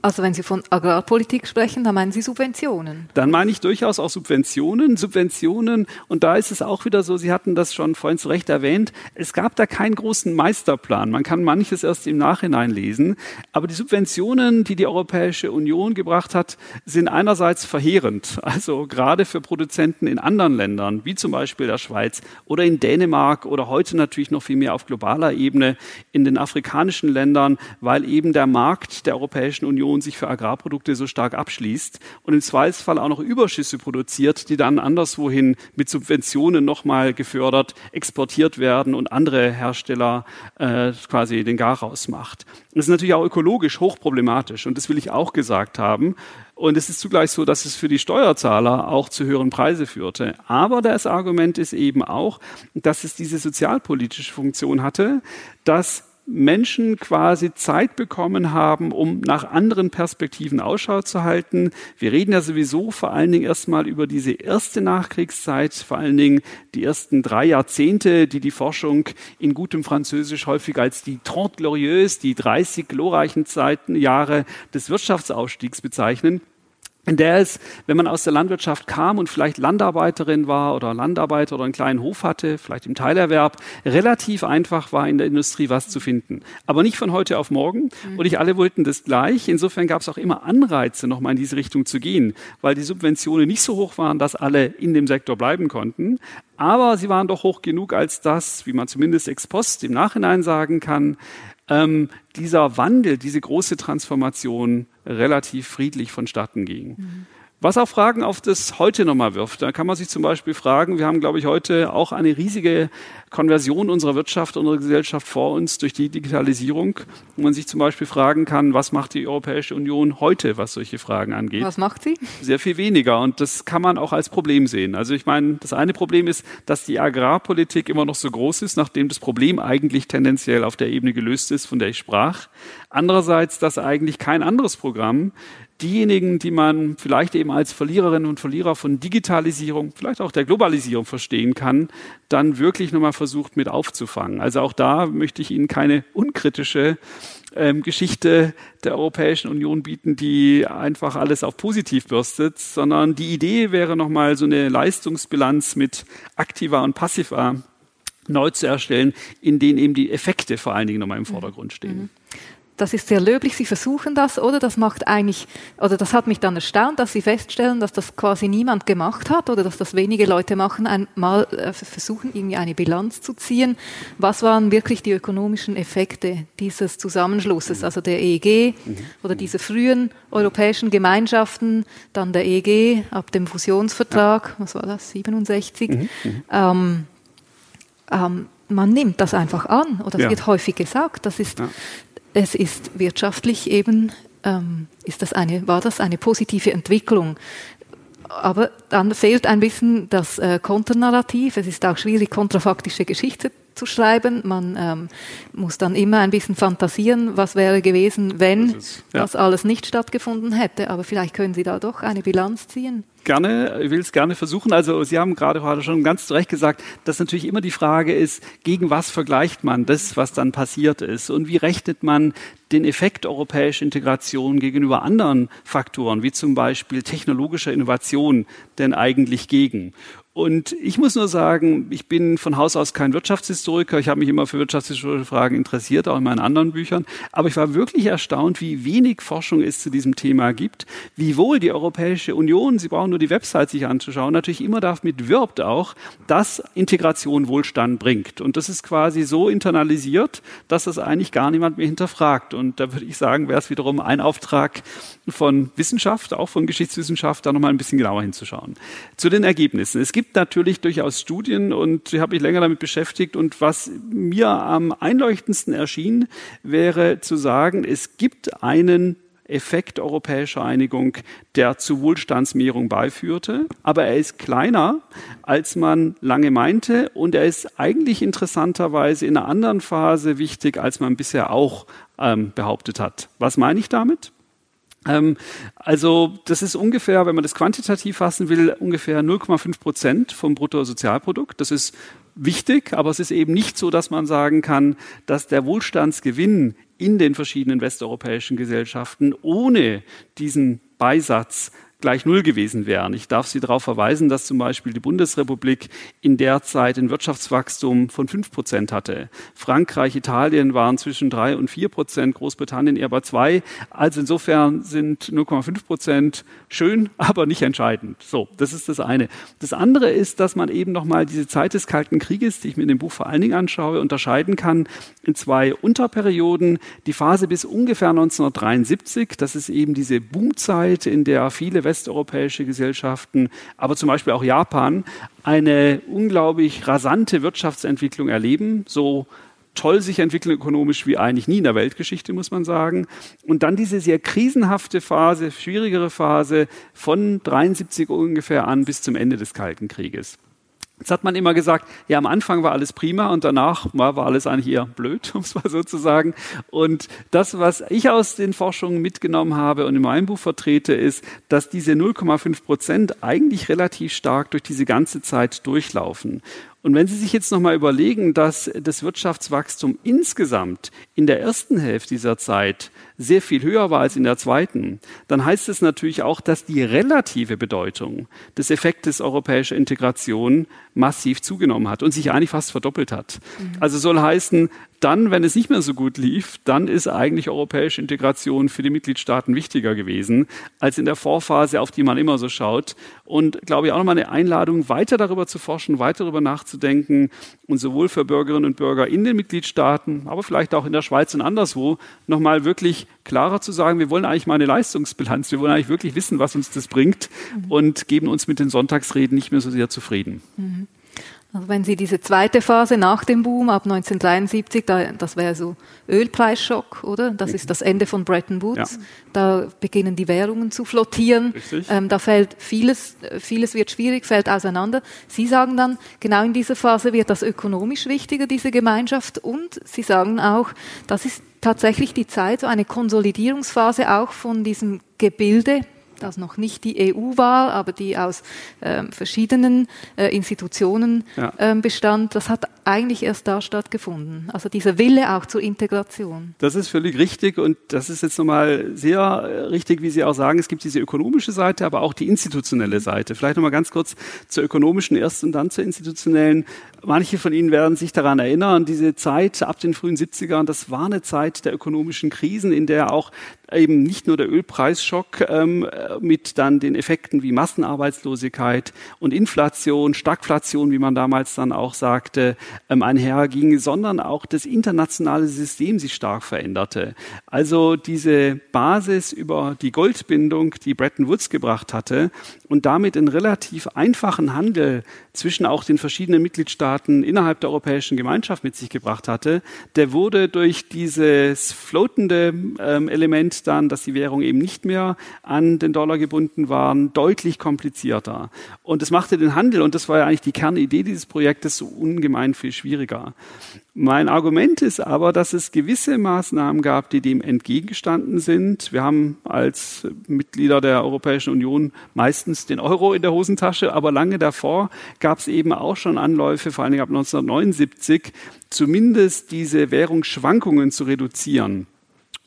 Also wenn Sie von Agrarpolitik sprechen, dann meinen Sie Subventionen? Dann meine ich durchaus auch Subventionen. Subventionen, und da ist es auch wieder so, Sie hatten das schon vorhin zu Recht erwähnt, es gab da keinen großen Meisterplan. Man kann manches erst im Nachhinein lesen. Aber die Subventionen, die die Europäische Union gebracht hat, sind einerseits verheerend. Also gerade für Produzenten in anderen Ländern, wie zum Beispiel der Schweiz oder in Dänemark oder heute natürlich noch viel mehr auf globaler Ebene in den afrikanischen Ländern, weil eben der Markt der Europäischen Union Union sich für Agrarprodukte so stark abschließt und im Zweifelsfall auch noch Überschüsse produziert, die dann anderswohin mit Subventionen nochmal gefördert, exportiert werden und andere Hersteller äh, quasi den Garaus macht. Das ist natürlich auch ökologisch hochproblematisch und das will ich auch gesagt haben. Und es ist zugleich so, dass es für die Steuerzahler auch zu höheren Preisen führte. Aber das Argument ist eben auch, dass es diese sozialpolitische Funktion hatte, dass Menschen quasi Zeit bekommen haben, um nach anderen Perspektiven Ausschau zu halten. Wir reden ja sowieso vor allen Dingen erstmal über diese erste Nachkriegszeit, vor allen Dingen die ersten drei Jahrzehnte, die die Forschung in gutem Französisch häufig als die Trente Glorieuses, die 30 glorreichen Zeiten, Jahre des Wirtschaftsausstiegs bezeichnen in der es, wenn man aus der Landwirtschaft kam und vielleicht Landarbeiterin war oder Landarbeiter oder einen kleinen Hof hatte, vielleicht im Teilerwerb, relativ einfach war in der Industrie was zu finden. Aber nicht von heute auf morgen und nicht alle wollten das gleich. Insofern gab es auch immer Anreize, nochmal in diese Richtung zu gehen, weil die Subventionen nicht so hoch waren, dass alle in dem Sektor bleiben konnten. Aber sie waren doch hoch genug, als das, wie man zumindest ex post im Nachhinein sagen kann, ähm, dieser Wandel, diese große Transformation relativ friedlich vonstatten ging. Mhm. Was auch Fragen auf das heute nochmal wirft. Da kann man sich zum Beispiel fragen, wir haben, glaube ich, heute auch eine riesige Konversion unserer Wirtschaft, unserer Gesellschaft vor uns durch die Digitalisierung, wo man sich zum Beispiel fragen kann, was macht die Europäische Union heute, was solche Fragen angeht? Was macht sie? Sehr viel weniger. Und das kann man auch als Problem sehen. Also ich meine, das eine Problem ist, dass die Agrarpolitik immer noch so groß ist, nachdem das Problem eigentlich tendenziell auf der Ebene gelöst ist, von der ich sprach. Andererseits, dass eigentlich kein anderes Programm diejenigen, die man vielleicht eben als Verliererinnen und Verlierer von Digitalisierung, vielleicht auch der Globalisierung verstehen kann, dann wirklich nochmal versucht mit aufzufangen. Also auch da möchte ich Ihnen keine unkritische ähm, Geschichte der Europäischen Union bieten, die einfach alles auf positiv bürstet, sondern die Idee wäre nochmal so eine Leistungsbilanz mit aktiver und passiver neu zu erstellen, in denen eben die Effekte vor allen Dingen nochmal im Vordergrund stehen. Mhm das ist sehr löblich, Sie versuchen das, oder? Das macht eigentlich, oder das hat mich dann erstaunt, dass Sie feststellen, dass das quasi niemand gemacht hat oder dass das wenige Leute machen, einmal äh, versuchen, irgendwie eine Bilanz zu ziehen. Was waren wirklich die ökonomischen Effekte dieses Zusammenschlusses, also der EEG oder dieser frühen europäischen Gemeinschaften, dann der EEG ab dem Fusionsvertrag, was war das, 67? Mhm, mhm. Ähm, ähm, man nimmt das einfach an, oder es ja. wird häufig gesagt, das ist, ja es ist wirtschaftlich eben, ähm, ist das eine, war das eine positive Entwicklung. Aber dann fehlt ein bisschen das äh, Konternarrativ. Es ist auch schwierig, kontrafaktische Geschichte zu schreiben. Man ähm, muss dann immer ein bisschen fantasieren, was wäre gewesen, wenn das, ja. das alles nicht stattgefunden hätte. Aber vielleicht können Sie da doch eine Bilanz ziehen gerne, ich will es gerne versuchen. Also Sie haben gerade heute schon ganz zu Recht gesagt, dass natürlich immer die Frage ist, gegen was vergleicht man das, was dann passiert ist und wie rechnet man den Effekt europäischer Integration gegenüber anderen Faktoren, wie zum Beispiel technologischer Innovation, denn eigentlich gegen? Und ich muss nur sagen, ich bin von Haus aus kein Wirtschaftshistoriker. Ich habe mich immer für wirtschaftshistorische Fragen interessiert, auch in meinen anderen Büchern. Aber ich war wirklich erstaunt, wie wenig Forschung es zu diesem Thema gibt. Wie wohl die Europäische Union, Sie brauchen nur die Website sich anzuschauen, natürlich immer damit wirbt auch, dass Integration Wohlstand bringt. Und das ist quasi so internalisiert, dass das eigentlich gar niemand mehr hinterfragt. Und da würde ich sagen, wäre es wiederum ein Auftrag von Wissenschaft, auch von Geschichtswissenschaft, da nochmal ein bisschen genauer hinzuschauen. Zu den Ergebnissen. Es gibt natürlich durchaus Studien und ich habe mich länger damit beschäftigt und was mir am einleuchtendsten erschien, wäre zu sagen, es gibt einen Effekt europäischer Einigung, der zu Wohlstandsmehrung beiführte. Aber er ist kleiner, als man lange meinte. Und er ist eigentlich interessanterweise in einer anderen Phase wichtig, als man bisher auch ähm, behauptet hat. Was meine ich damit? Ähm, also das ist ungefähr, wenn man das quantitativ fassen will, ungefähr 0,5 Prozent vom Bruttosozialprodukt. Das ist wichtig, aber es ist eben nicht so, dass man sagen kann, dass der Wohlstandsgewinn in den verschiedenen westeuropäischen Gesellschaften ohne diesen Beisatz gleich Null gewesen wären. Ich darf Sie darauf verweisen, dass zum Beispiel die Bundesrepublik in der Zeit ein Wirtschaftswachstum von fünf Prozent hatte. Frankreich, Italien waren zwischen drei und vier Prozent, Großbritannien eher bei zwei. Also insofern sind 0,5 Prozent schön, [LAUGHS] aber nicht entscheidend. So, das ist das eine. Das andere ist, dass man eben nochmal diese Zeit des Kalten Krieges, die ich mir in dem Buch vor allen Dingen anschaue, unterscheiden kann in zwei Unterperioden. Die Phase bis ungefähr 1973, das ist eben diese Boomzeit, in der viele westeuropäische Gesellschaften, aber zum Beispiel auch Japan, eine unglaublich rasante Wirtschaftsentwicklung erleben, so toll sich entwickeln ökonomisch wie eigentlich nie in der Weltgeschichte, muss man sagen. Und dann diese sehr krisenhafte Phase, schwierigere Phase von 73 ungefähr an bis zum Ende des Kalten Krieges. Jetzt hat man immer gesagt, ja, am Anfang war alles prima und danach war, alles eigentlich eher blöd, [LAUGHS] um es mal so zu sagen. Und das, was ich aus den Forschungen mitgenommen habe und in meinem Buch vertrete, ist, dass diese 0,5 Prozent eigentlich relativ stark durch diese ganze Zeit durchlaufen. Und wenn Sie sich jetzt nochmal überlegen, dass das Wirtschaftswachstum insgesamt in der ersten Hälfte dieser Zeit sehr viel höher war als in der zweiten, dann heißt es natürlich auch, dass die relative Bedeutung des Effektes europäischer Integration massiv zugenommen hat und sich eigentlich fast verdoppelt hat. Mhm. Also soll heißen, dann, wenn es nicht mehr so gut lief, dann ist eigentlich europäische Integration für die Mitgliedstaaten wichtiger gewesen als in der Vorphase, auf die man immer so schaut. Und glaube ich auch nochmal eine Einladung, weiter darüber zu forschen, weiter darüber nachzudenken und sowohl für Bürgerinnen und Bürger in den Mitgliedstaaten, aber vielleicht auch in der Schweiz und anderswo nochmal wirklich klarer zu sagen, wir wollen eigentlich mal eine Leistungsbilanz, wir wollen eigentlich wirklich wissen, was uns das bringt mhm. und geben uns mit den Sonntagsreden nicht mehr so sehr zufrieden. Mhm. Also wenn Sie diese zweite Phase nach dem Boom ab 1973, da, das wäre so Ölpreisschock, oder? Das ist das Ende von Bretton Woods. Ja. Da beginnen die Währungen zu flottieren. Ähm, da fällt vieles, vieles wird schwierig, fällt auseinander. Sie sagen dann, genau in dieser Phase wird das ökonomisch wichtiger, diese Gemeinschaft. Und Sie sagen auch, das ist tatsächlich die Zeit, so eine Konsolidierungsphase auch von diesem Gebilde das noch nicht die EU war, aber die aus ähm, verschiedenen äh, Institutionen ja. ähm, bestand, das hat eigentlich erst da stattgefunden. Also dieser Wille auch zur Integration. Das ist völlig richtig und das ist jetzt nochmal sehr äh, richtig, wie Sie auch sagen, es gibt diese ökonomische Seite, aber auch die institutionelle Seite. Vielleicht nochmal ganz kurz zur ökonomischen erst und dann zur institutionellen. Manche von Ihnen werden sich daran erinnern, diese Zeit ab den frühen 70ern, das war eine Zeit der ökonomischen Krisen, in der auch eben nicht nur der Ölpreisschock ähm, mit dann den Effekten wie Massenarbeitslosigkeit und Inflation, Stagflation, wie man damals dann auch sagte, ähm, einherging, sondern auch das internationale System sich stark veränderte. Also diese Basis über die Goldbindung, die Bretton Woods gebracht hatte und damit einen relativ einfachen Handel zwischen auch den verschiedenen Mitgliedstaaten innerhalb der Europäischen Gemeinschaft mit sich gebracht hatte, der wurde durch dieses floatende ähm, Element dann, dass die Währung eben nicht mehr an den Dollar gebunden waren, deutlich komplizierter. Und es machte den Handel, und das war ja eigentlich die Kernidee dieses Projektes, so ungemein viel schwieriger. Mein Argument ist aber, dass es gewisse Maßnahmen gab, die dem entgegengestanden sind. Wir haben als Mitglieder der Europäischen Union meistens den Euro in der Hosentasche, aber lange davor gab es eben auch schon Anläufe, vor allen Dingen ab 1979, zumindest diese Währungsschwankungen zu reduzieren.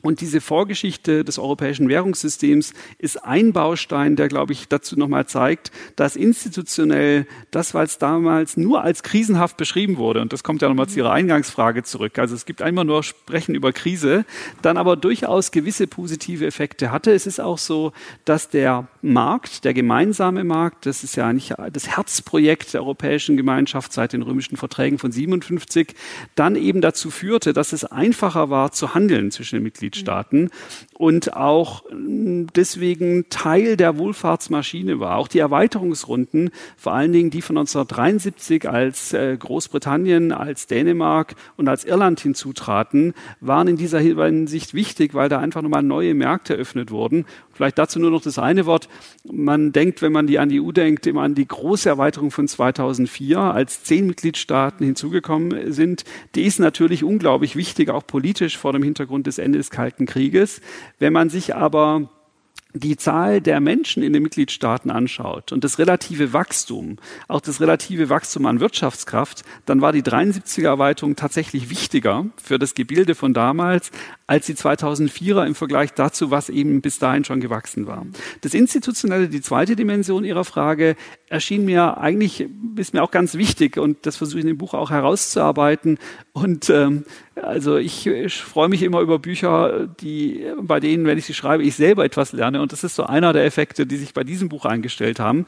Und diese Vorgeschichte des europäischen Währungssystems ist ein Baustein, der, glaube ich, dazu nochmal zeigt, dass institutionell das, was damals nur als krisenhaft beschrieben wurde, und das kommt ja nochmal zu Ihrer Eingangsfrage zurück, also es gibt einmal nur Sprechen über Krise, dann aber durchaus gewisse positive Effekte hatte. Es ist auch so, dass der Markt, der gemeinsame Markt, das ist ja eigentlich das Herzprojekt der Europäischen Gemeinschaft seit den römischen Verträgen von 57, dann eben dazu führte, dass es einfacher war zu handeln zwischen den Mitgliedstaaten. Und auch mm, deswegen Teil der Wohlfahrtsmaschine war. Auch die Erweiterungsrunden, vor allen Dingen die von 1973, als äh, Großbritannien, als Dänemark und als Irland hinzutraten, waren in dieser Hinsicht wichtig, weil da einfach nochmal neue Märkte eröffnet wurden. Vielleicht dazu nur noch das eine Wort. Man denkt, wenn man die an die EU denkt, immer an die große Erweiterung von 2004, als zehn Mitgliedstaaten hinzugekommen sind. Die ist natürlich unglaublich wichtig, auch politisch vor dem Hintergrund des Endes des Kalten Krieges. Wenn man sich aber die Zahl der Menschen in den Mitgliedstaaten anschaut und das relative Wachstum, auch das relative Wachstum an Wirtschaftskraft, dann war die 73er Erweiterung tatsächlich wichtiger für das Gebilde von damals als die 2004er im Vergleich dazu, was eben bis dahin schon gewachsen war. Das Institutionelle, die zweite Dimension Ihrer Frage, erschien mir eigentlich, ist mir auch ganz wichtig und das versuche ich in dem Buch auch herauszuarbeiten. Und ähm, also ich, ich freue mich immer über Bücher, die, bei denen, wenn ich sie schreibe, ich selber etwas lerne. Und das ist so einer der Effekte, die sich bei diesem Buch eingestellt haben.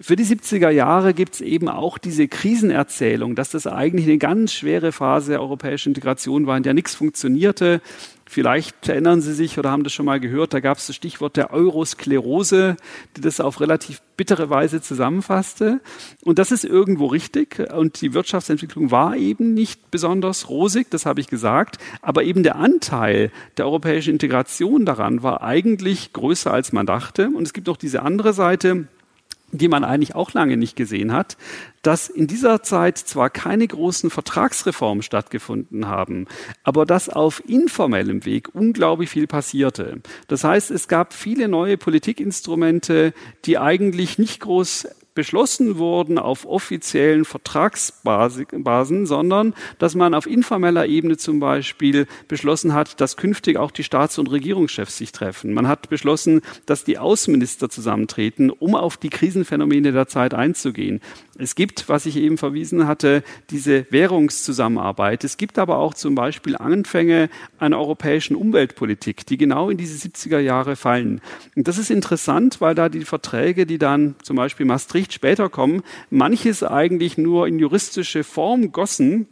Für die 70er Jahre gibt es eben auch diese Krisenerzählung, dass das eigentlich eine ganz schwere Phase der europäischen Integration war, in der nichts funktionierte Vielleicht erinnern Sie sich oder haben das schon mal gehört, da gab es das Stichwort der Eurosklerose, die das auf relativ bittere Weise zusammenfasste. Und das ist irgendwo richtig. Und die Wirtschaftsentwicklung war eben nicht besonders rosig, das habe ich gesagt. Aber eben der Anteil der europäischen Integration daran war eigentlich größer, als man dachte. Und es gibt noch diese andere Seite, die man eigentlich auch lange nicht gesehen hat, dass in dieser Zeit zwar keine großen Vertragsreformen stattgefunden haben, aber dass auf informellem Weg unglaublich viel passierte. Das heißt, es gab viele neue Politikinstrumente, die eigentlich nicht groß beschlossen wurden auf offiziellen Vertragsbasen, sondern dass man auf informeller Ebene zum Beispiel beschlossen hat, dass künftig auch die Staats- und Regierungschefs sich treffen. Man hat beschlossen, dass die Außenminister zusammentreten, um auf die Krisenphänomene der Zeit einzugehen. Es gibt, was ich eben verwiesen hatte, diese Währungszusammenarbeit. Es gibt aber auch zum Beispiel Anfänge einer europäischen Umweltpolitik, die genau in diese 70er Jahre fallen. Und das ist interessant, weil da die Verträge, die dann zum Beispiel Maastricht später kommen, manches eigentlich nur in juristische Form gossen,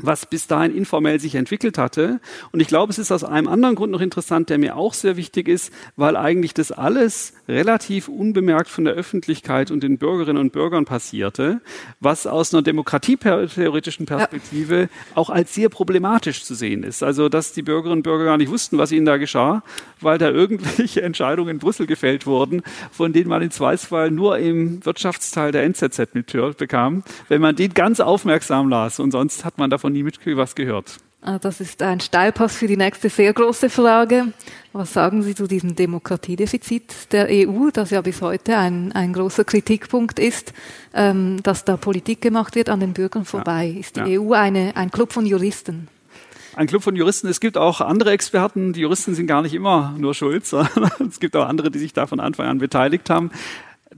was bis dahin informell sich entwickelt hatte. Und ich glaube, es ist aus einem anderen Grund noch interessant, der mir auch sehr wichtig ist, weil eigentlich das alles relativ unbemerkt von der Öffentlichkeit und den Bürgerinnen und Bürgern passierte, was aus einer demokratietheoretischen Perspektive ja. auch als sehr problematisch zu sehen ist. Also, dass die Bürgerinnen und Bürger gar nicht wussten, was ihnen da geschah, weil da [LAUGHS] irgendwelche Entscheidungen in Brüssel gefällt wurden, von denen man in Zweifelsfall nur im Wirtschaftsteil der NZZ mitbekam, wenn man den ganz aufmerksam las und sonst hat man davon von nie was gehört. Ah, das ist ein Steilpass für die nächste sehr große Frage. Was sagen Sie zu diesem Demokratiedefizit der EU, das ja bis heute ein, ein großer Kritikpunkt ist, ähm, dass da Politik gemacht wird an den Bürgern vorbei? Ja, ist die ja. EU eine, ein Club von Juristen? Ein Club von Juristen. Es gibt auch andere Experten. Die Juristen sind gar nicht immer nur schuld, [LAUGHS] sondern es gibt auch andere, die sich da von Anfang an beteiligt haben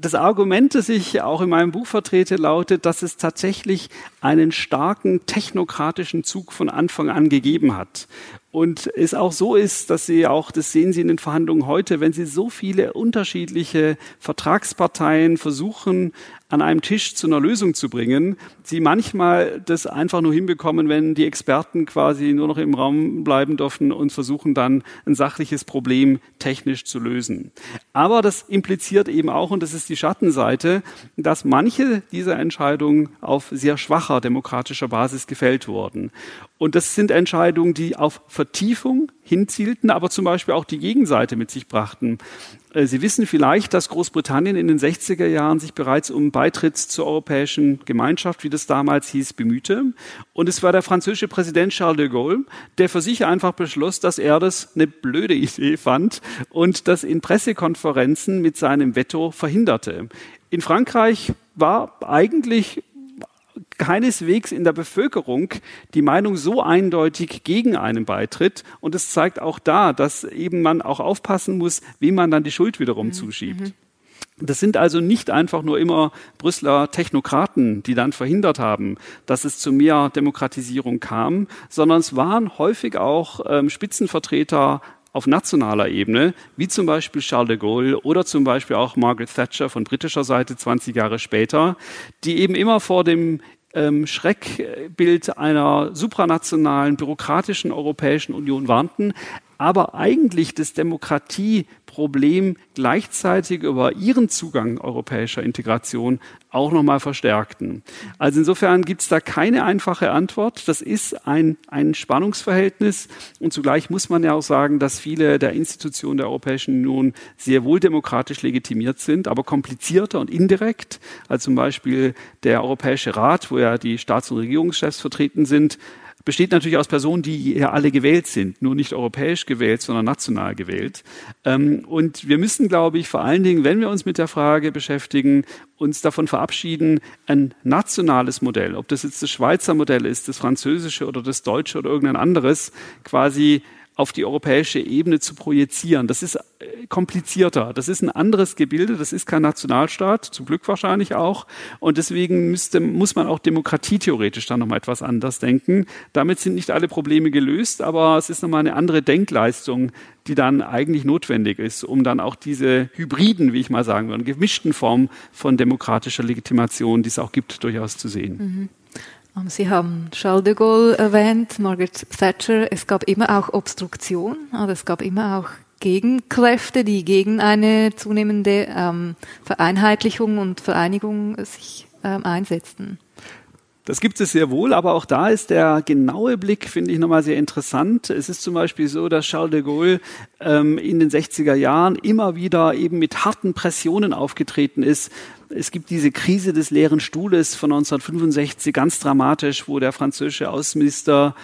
das Argument, das ich auch in meinem Buch vertrete, lautet, dass es tatsächlich einen starken technokratischen Zug von Anfang an gegeben hat. Und es auch so ist, dass Sie auch, das sehen Sie in den Verhandlungen heute, wenn Sie so viele unterschiedliche Vertragsparteien versuchen, an einem Tisch zu einer Lösung zu bringen, Sie manchmal das einfach nur hinbekommen, wenn die Experten quasi nur noch im Raum bleiben dürfen und versuchen dann ein sachliches Problem technisch zu lösen. Aber das impliziert eben auch, und das ist die Schattenseite, dass manche dieser Entscheidungen auf sehr schwacher demokratischer Basis gefällt wurden. Und das sind Entscheidungen, die auf Vertiefung hinzielten, aber zum Beispiel auch die Gegenseite mit sich brachten. Äh, Sie wissen vielleicht, dass Großbritannien in den 60er Jahren sich bereits um Beitritt zur Europäischen Gemeinschaft, wie das damals hieß, bemühte. Und es war der französische Präsident Charles de Gaulle, der für sich einfach beschloss, dass er das eine blöde [LAUGHS] Idee fand und das in Pressekonferenzen mit seinem Veto verhinderte. In Frankreich war eigentlich keineswegs in der Bevölkerung die Meinung so eindeutig gegen einen Beitritt. Und es zeigt auch da, dass eben man auch aufpassen muss, wie man dann die Schuld wiederum mhm. zuschiebt. Mhm. Das sind also nicht einfach nur immer Brüsseler Technokraten, die dann verhindert haben, dass es zu mehr Demokratisierung kam, sondern es waren häufig auch ähm, Spitzenvertreter auf nationaler Ebene, wie zum Beispiel Charles de Gaulle oder zum Beispiel auch Margaret Thatcher von britischer Seite 20 Jahre später, die eben immer vor dem ähm, Schreckbild einer supranationalen, bürokratischen Europäischen Union warnten, aber eigentlich das Demokratieproblem gleichzeitig über ihren Zugang europäischer Integration auch nochmal verstärkten. Also insofern gibt es da keine einfache Antwort. Das ist ein, ein Spannungsverhältnis und zugleich muss man ja auch sagen, dass viele der Institutionen der Europäischen Union sehr wohl demokratisch legitimiert sind, aber komplizierter und indirekt. Also zum Beispiel der Europäische Rat, wo ja die Staats- und Regierungschefs vertreten sind, besteht natürlich aus Personen, die ja alle gewählt sind, nur nicht europäisch gewählt, sondern national gewählt. Ähm, und wir müssen, glaube ich, vor allen Dingen, wenn wir uns mit der Frage beschäftigen, uns davon verabschieden, ein nationales Modell, ob das jetzt das Schweizer Modell ist, das französische oder das deutsche oder irgendein anderes, quasi auf die europäische Ebene zu projizieren. Das ist äh, komplizierter. Das ist ein anderes Gebilde. Das ist kein Nationalstaat, zum Glück wahrscheinlich auch. Und deswegen müsste, muss man auch demokratietheoretisch dann nochmal etwas anders denken. Damit sind nicht alle Probleme gelöst, aber es ist nochmal eine andere Denkleistung, die dann eigentlich notwendig ist, um dann auch diese hybriden, wie ich mal sagen würde, gemischten Formen von demokratischer Legitimation, die es auch gibt, durchaus zu sehen. Mhm. Sie haben Charles de Gaulle erwähnt, Margaret Thatcher. Es gab immer auch Obstruktion, also es gab immer auch Gegenkräfte, die gegen eine zunehmende ähm, Vereinheitlichung und Vereinigung sich ähm, einsetzten. Das gibt es sehr wohl, aber auch da ist der genaue Blick, finde ich, nochmal sehr interessant. Es ist zum Beispiel so, dass Charles de Gaulle ähm, in den 60er Jahren immer wieder eben mit harten Pressionen aufgetreten ist, es gibt diese Krise des leeren Stuhles von 1965, ganz dramatisch, wo der französische Außenminister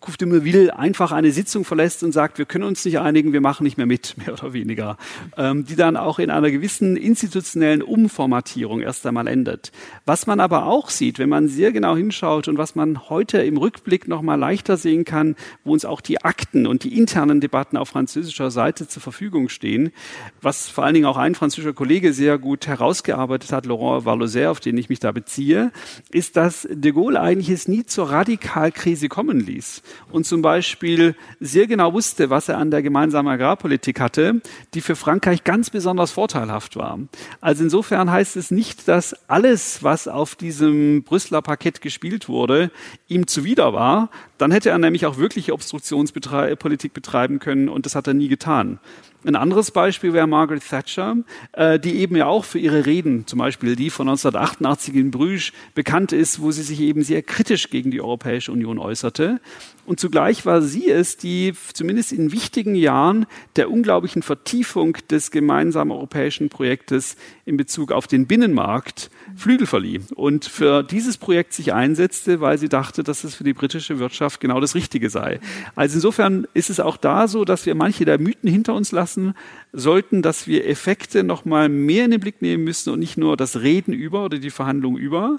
Couve de Neuville einfach eine Sitzung verlässt und sagt, wir können uns nicht einigen, wir machen nicht mehr mit, [LAUGHS] mehr oder weniger, ähm, die dann auch in einer gewissen institutionellen Umformatierung erst einmal endet. Was man aber auch sieht, wenn man sehr genau hinschaut und was man heute im Rückblick noch mal leichter sehen kann, wo uns auch die Akten und die internen Debatten auf französischer Seite zur Verfügung stehen, was vor allen Dingen auch ein französischer Kollege sehr gut herausgearbeitet hat, Laurent Valosé, auf den ich mich da beziehe, ist, dass de Gaulle eigentlich es nie zur Radikalkrise kommen ließ und zum Beispiel sehr genau wusste, was er an der gemeinsamen Agrarpolitik hatte, die für Frankreich ganz besonders vorteilhaft war. Also insofern heißt es nicht, dass alles, was auf diesem Brüsseler Parkett gespielt wurde, ihm zuwider war. Dann hätte er nämlich auch wirklich Obstruktionspolitik betreiben können und das hat er nie getan. Ein anderes Beispiel wäre Margaret Thatcher, äh, die eben ja auch für ihre Reden, zum Beispiel die von 1988 in Bruges, bekannt ist, wo sie sich eben sehr kritisch gegen die Europäische Union äußerte. Und zugleich war sie es, die zumindest in wichtigen Jahren der unglaublichen Vertiefung des gemeinsamen europäischen Projektes in Bezug auf den Binnenmarkt Flügel verlieh und für dieses Projekt sich einsetzte, weil sie dachte, dass es für die britische Wirtschaft genau das Richtige sei. Also insofern ist es auch da so, dass wir manche der Mythen hinter uns lassen sollten, dass wir Effekte noch mal mehr in den Blick nehmen müssen und nicht nur das Reden über oder die Verhandlung über,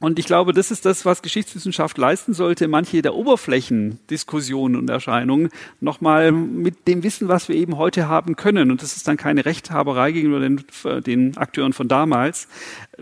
und ich glaube, das ist das, was Geschichtswissenschaft leisten sollte, manche der Oberflächendiskussionen und Erscheinungen nochmal mit dem Wissen, was wir eben heute haben können, und das ist dann keine Rechthaberei gegenüber den, den Akteuren von damals,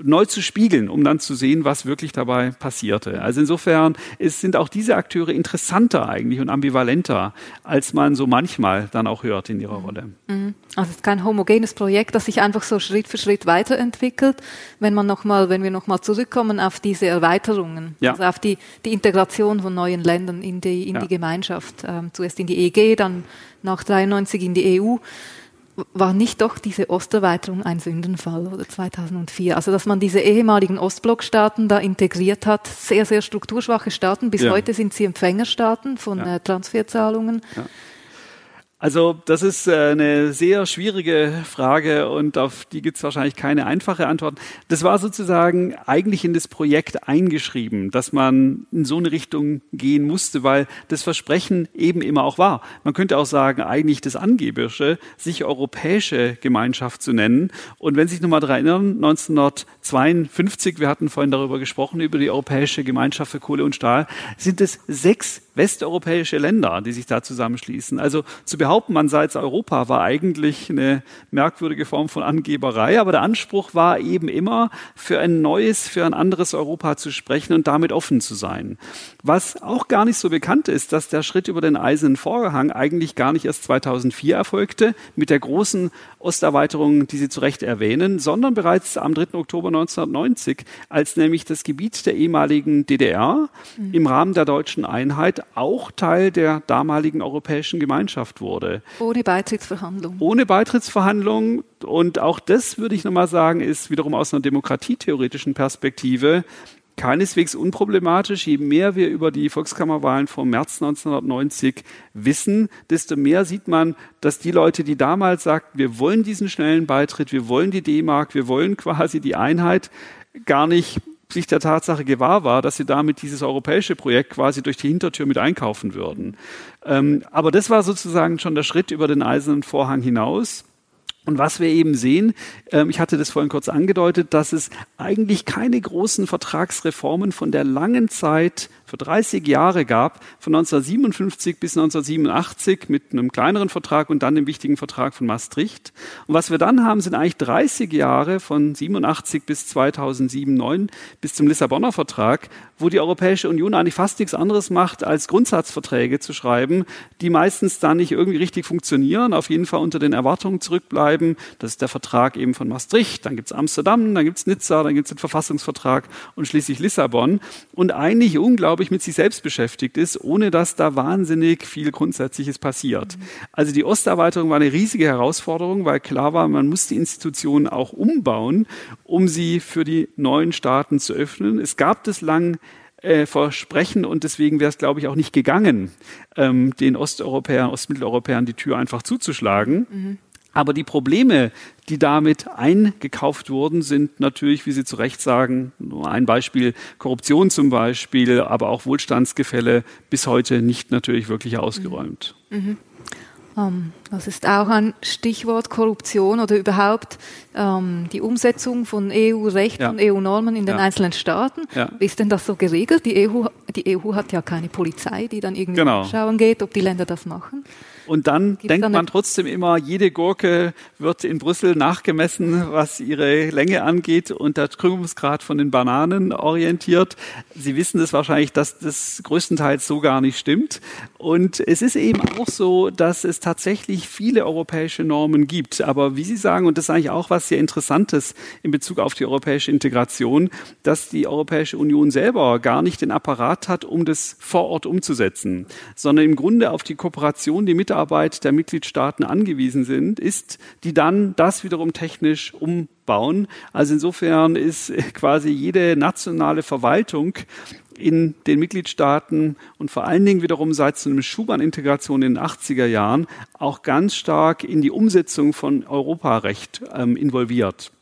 neu zu spiegeln, um dann zu sehen, was wirklich dabei passierte. Also insofern ist, sind auch diese Akteure interessanter eigentlich und ambivalenter, als man so manchmal dann auch hört in ihrer Rolle. Mhm. Also es ist kein homogenes Projekt, das sich einfach so Schritt für Schritt weiterentwickelt. Wenn man noch mal, wenn wir nochmal zurückkommen auf diese Erweiterungen, ja. also auf die, die Integration von neuen Ländern in die, in ja. die Gemeinschaft, ähm, zuerst in die EG, dann nach 93 in die EU war nicht doch diese Osterweiterung ein Sündenfall oder 2004? Also dass man diese ehemaligen Ostblockstaaten da integriert hat, sehr, sehr strukturschwache Staaten. Bis ja. heute sind sie Empfängerstaaten von ja. äh, Transferzahlungen. Ja. Also das ist äh, eine sehr schwierige Frage und auf die gibt es wahrscheinlich keine einfache Antwort. Das war sozusagen eigentlich in das Projekt eingeschrieben, dass man in so eine Richtung gehen musste, weil das Versprechen eben immer auch war. Man könnte auch sagen, eigentlich das Angeberische, sich europäische Gemeinschaft zu nennen. Und wenn Sie sich nochmal daran erinnern, 1952, wir hatten vorhin darüber gesprochen, über die Europäische Gemeinschaft für Kohle und Stahl, sind es sechs westeuropäische Länder, die sich da zusammenschließen. Also zu behaupten, man sei jetzt Europa, war eigentlich eine merkwürdige Form von Angeberei, aber der Anspruch war eben immer, für ein neues, für ein anderes Europa zu sprechen und damit offen zu sein. Was auch gar nicht so bekannt ist, dass der Schritt über den Eisernen Vorhang eigentlich gar nicht erst 2004 erfolgte, mit der großen Osterweiterung, die Sie zu Recht erwähnen, sondern bereits am 3. Oktober 1990, als nämlich das Gebiet der ehemaligen DDR mhm. im Rahmen der deutschen Einheit auch Teil der damaligen Europäischen Gemeinschaft wurde. Ohne Beitrittsverhandlungen. Ohne Beitrittsverhandlungen. Und auch das, würde ich nochmal sagen, ist wiederum aus einer demokratietheoretischen Perspektive keineswegs unproblematisch. Je mehr wir über die Volkskammerwahlen vom März 1990 wissen, desto mehr sieht man, dass die Leute, die damals sagten, wir wollen diesen schnellen Beitritt, wir wollen die D-Mark, wir wollen quasi die Einheit, gar nicht sich der Tatsache gewahr war, dass sie damit dieses europäische Projekt quasi durch die Hintertür mit einkaufen würden. Ähm, aber das war sozusagen schon der Schritt über den eisernen Vorhang hinaus. Und was wir eben sehen, ähm, ich hatte das vorhin kurz angedeutet, dass es eigentlich keine großen Vertragsreformen von der langen Zeit für 30 Jahre gab, von 1957 bis 1987 mit einem kleineren Vertrag und dann dem wichtigen Vertrag von Maastricht. Und was wir dann haben, sind eigentlich 30 Jahre von 87 bis 2007, 9 bis zum Lissabonner Vertrag, wo die Europäische Union eigentlich fast nichts anderes macht, als Grundsatzverträge zu schreiben, die meistens dann nicht irgendwie richtig funktionieren, auf jeden Fall unter den Erwartungen zurückbleiben. Das ist der Vertrag eben von Maastricht, dann gibt es Amsterdam, dann gibt es Nizza, dann gibt es den Verfassungsvertrag und schließlich Lissabon. Und eigentlich unglaublich glaube ich, mit sich selbst beschäftigt ist, ohne dass da wahnsinnig viel Grundsätzliches passiert. Also die Osterweiterung war eine riesige Herausforderung, weil klar war, man muss die Institutionen auch umbauen, um sie für die neuen Staaten zu öffnen. Es gab das lang äh, Versprechen und deswegen wäre es, glaube ich, auch nicht gegangen, ähm, den Osteuropäern, Ostmitteleuropäern die Tür einfach zuzuschlagen. Mhm. Aber die Probleme, die damit eingekauft wurden, sind natürlich, wie Sie zu Recht sagen, nur ein Beispiel, Korruption zum Beispiel, aber auch Wohlstandsgefälle bis heute nicht natürlich wirklich ausgeräumt. Mhm. Ähm, das ist auch ein Stichwort Korruption oder überhaupt ähm, die Umsetzung von EU-Recht ja. und EU-Normen in den ja. einzelnen Staaten. Ja. Wie ist denn das so geregelt? Die EU, die EU hat ja keine Polizei, die dann irgendwie genau. schauen geht, ob die Länder das machen. Und dann Gibt's denkt man trotzdem immer, jede Gurke wird in Brüssel nachgemessen, was ihre Länge angeht und der Krümmungsgrad von den Bananen orientiert. Sie wissen es wahrscheinlich, dass das größtenteils so gar nicht stimmt. Und es ist eben auch so, dass es tatsächlich viele europäische Normen gibt. Aber wie Sie sagen, und das ist eigentlich auch was sehr Interessantes in Bezug auf die europäische Integration, dass die Europäische Union selber gar nicht den Apparat hat, um das vor Ort umzusetzen, sondern im Grunde auf die Kooperation, die Mitarbeiter Mitarbeit der Mitgliedstaaten angewiesen sind, ist, die dann das wiederum technisch umbauen. Also insofern ist quasi jede nationale Verwaltung in den Mitgliedstaaten und vor allen Dingen wiederum seit so einer Schumann-Integration in den 80er Jahren auch ganz stark in die Umsetzung von Europarecht ähm, involviert.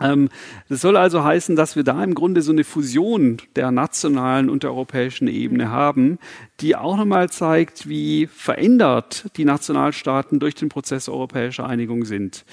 Ähm, das soll also heißen, dass wir da im Grunde so eine Fusion der nationalen und der europäischen Ebene haben, die auch nochmal zeigt, wie verändert die Nationalstaaten durch den Prozess europäischer Einigung sind.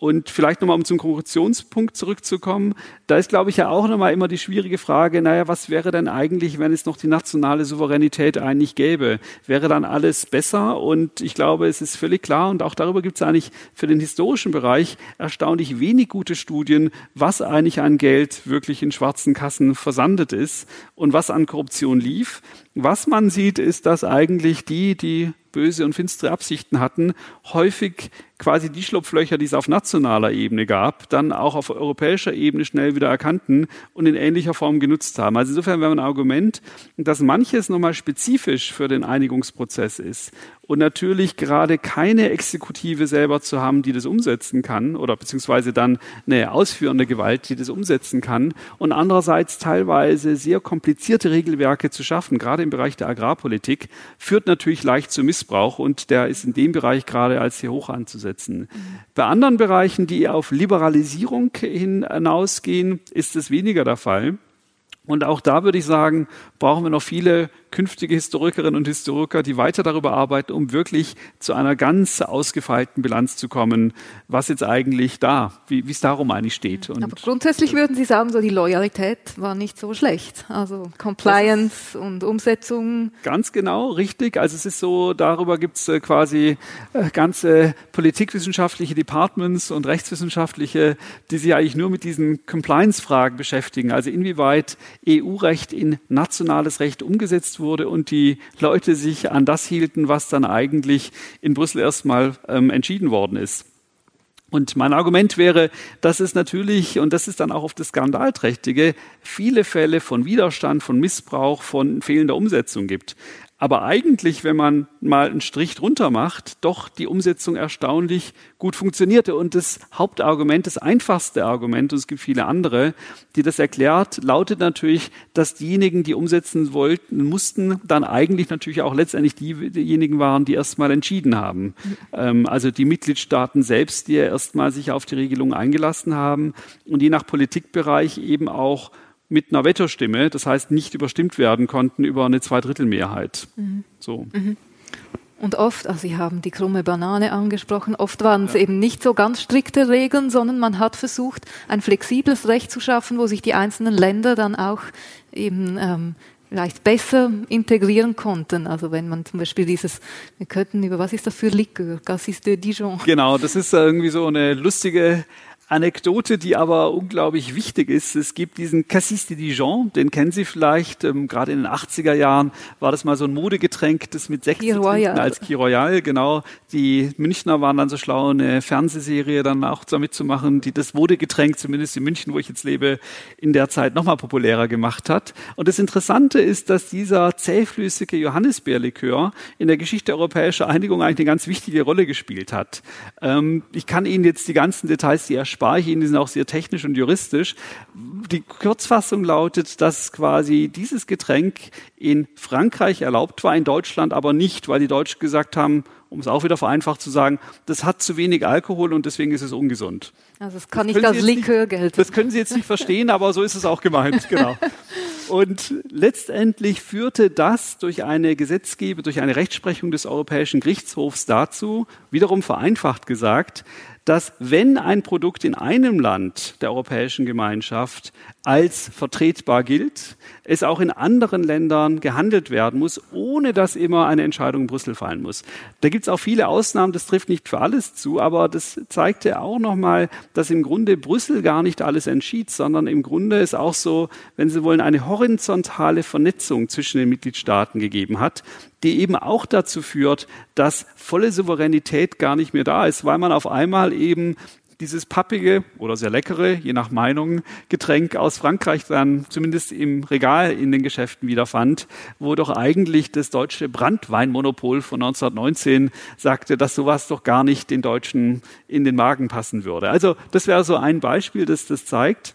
Und vielleicht nochmal, um zum Korruptionspunkt zurückzukommen, da ist, glaube ich, ja auch nochmal immer die schwierige Frage, naja, was wäre denn eigentlich, wenn es noch die nationale Souveränität eigentlich gäbe? Wäre dann alles besser? Und ich glaube, es ist völlig klar, und auch darüber gibt es eigentlich für den historischen Bereich erstaunlich wenig gute Studien, was eigentlich an Geld wirklich in schwarzen Kassen versandet ist und was an Korruption lief. Was man sieht, ist, dass eigentlich die, die böse und finstere Absichten hatten, häufig quasi die Schlupflöcher, die es auf nationaler Ebene gab, dann auch auf europäischer Ebene schnell wieder erkannten und in ähnlicher Form genutzt haben. Also insofern wäre ein Argument, dass manches nochmal spezifisch für den Einigungsprozess ist und natürlich gerade keine Exekutive selber zu haben, die das umsetzen kann oder beziehungsweise dann eine ausführende Gewalt, die das umsetzen kann und andererseits teilweise sehr komplizierte Regelwerke zu schaffen, gerade im Bereich der Agrarpolitik, führt natürlich leicht zu Missbrauch und der ist in dem Bereich gerade als sehr hoch anzusetzen. Bei anderen Bereichen, die auf Liberalisierung hinausgehen, ist es weniger der Fall. Und auch da würde ich sagen, brauchen wir noch viele künftige Historikerinnen und Historiker, die weiter darüber arbeiten, um wirklich zu einer ganz ausgefeilten Bilanz zu kommen, was jetzt eigentlich da, wie es darum eigentlich steht. Und Aber grundsätzlich würden Sie sagen, so die Loyalität war nicht so schlecht. Also Compliance und Umsetzung. Ganz genau, richtig. Also es ist so, darüber gibt es äh, quasi äh, ganze politikwissenschaftliche Departments und rechtswissenschaftliche, die sich eigentlich nur mit diesen Compliance-Fragen beschäftigen. Also inwieweit EU-Recht in nationales Recht umgesetzt wurde und die Leute sich an das hielten, was dann eigentlich in Brüssel erstmal ähm, entschieden worden ist. Und mein Argument wäre, dass es natürlich, und das ist dann auch auf das Skandalträchtige, viele Fälle von Widerstand, von Missbrauch, von fehlender Umsetzung gibt aber eigentlich, wenn man mal einen Strich drunter macht, doch die Umsetzung erstaunlich gut funktionierte. Und das Hauptargument, das einfachste Argument, und es gibt viele andere, die das erklärt, lautet natürlich, dass diejenigen, die umsetzen wollten, mussten, dann eigentlich natürlich auch letztendlich die, diejenigen waren, die erstmal entschieden haben. Ähm, also die Mitgliedstaaten selbst, die ja erstmal sich auf die Regelung eingelassen haben und die nach Politikbereich eben auch mit einer Wetterstimme, das heißt nicht überstimmt werden konnten über eine Zweidrittelmehrheit. Mhm. So. Mhm. Und oft, also Sie haben die krumme Banane angesprochen, oft waren es eben nicht so ganz strikte Regeln, sondern man hat versucht, ein flexibles Recht zu schaffen, wo sich die einzelnen Länder dann auch eben ähm, vielleicht besser integrieren konnten. Also wenn man zum Beispiel dieses, wir könnten über, was ist das für Likör? Cassis de Dijon. Genau, das ist irgendwie so eine lustige Anekdote, die aber unglaublich wichtig ist. Es gibt diesen Cassis de Dijon, den kennen Sie vielleicht. Ähm, gerade in den 80er Jahren war das mal so ein Modegetränk, das mit Sekt zu trinken als Key Royal. Genau. Die Münchner waren dann so schlau, eine Fernsehserie dann auch damit zu machen, die das Modegetränk, zumindest in München, wo ich jetzt lebe, in der Zeit nochmal populärer gemacht hat. Und das Interessante ist, dass dieser zähflüssige Johannisbeerlikör in der Geschichte europäischer Einigung eigentlich eine ganz wichtige Rolle gespielt hat. Ähm, ich kann Ihnen jetzt die ganzen Details, die er spare ich Ihnen, die sind auch sehr technisch und juristisch. Die Kurzfassung lautet, dass quasi dieses Getränk in Frankreich erlaubt war, in Deutschland aber nicht, weil die Deutschen gesagt haben, um es auch wieder vereinfacht zu sagen, das hat zu wenig Alkohol und deswegen ist es ungesund. Also es kann das nicht als Likör gelten. Das können Sie jetzt nicht verstehen, aber so ist es auch gemeint, genau. [LAUGHS] Und letztendlich führte das durch eine Gesetzgebung, durch eine Rechtsprechung des Europäischen Gerichtshofs dazu, wiederum vereinfacht gesagt, dass wenn ein Produkt in einem Land der Europäischen Gemeinschaft als vertretbar gilt, es auch in anderen Ländern gehandelt werden muss, ohne dass immer eine Entscheidung in Brüssel fallen muss. Da gibt es auch viele Ausnahmen, das trifft nicht für alles zu, aber das zeigte auch nochmal, dass im Grunde Brüssel gar nicht alles entschied, sondern im Grunde es auch so, wenn Sie wollen, eine horizontale Vernetzung zwischen den Mitgliedstaaten gegeben hat, die eben auch dazu führt, dass volle Souveränität gar nicht mehr da ist, weil man auf einmal eben dieses pappige oder sehr leckere, je nach Meinung, Getränk aus Frankreich dann zumindest im Regal in den Geschäften wiederfand, wo doch eigentlich das deutsche Brandweinmonopol von 1919 sagte, dass sowas doch gar nicht den Deutschen in den Magen passen würde. Also das wäre so ein Beispiel, das das zeigt.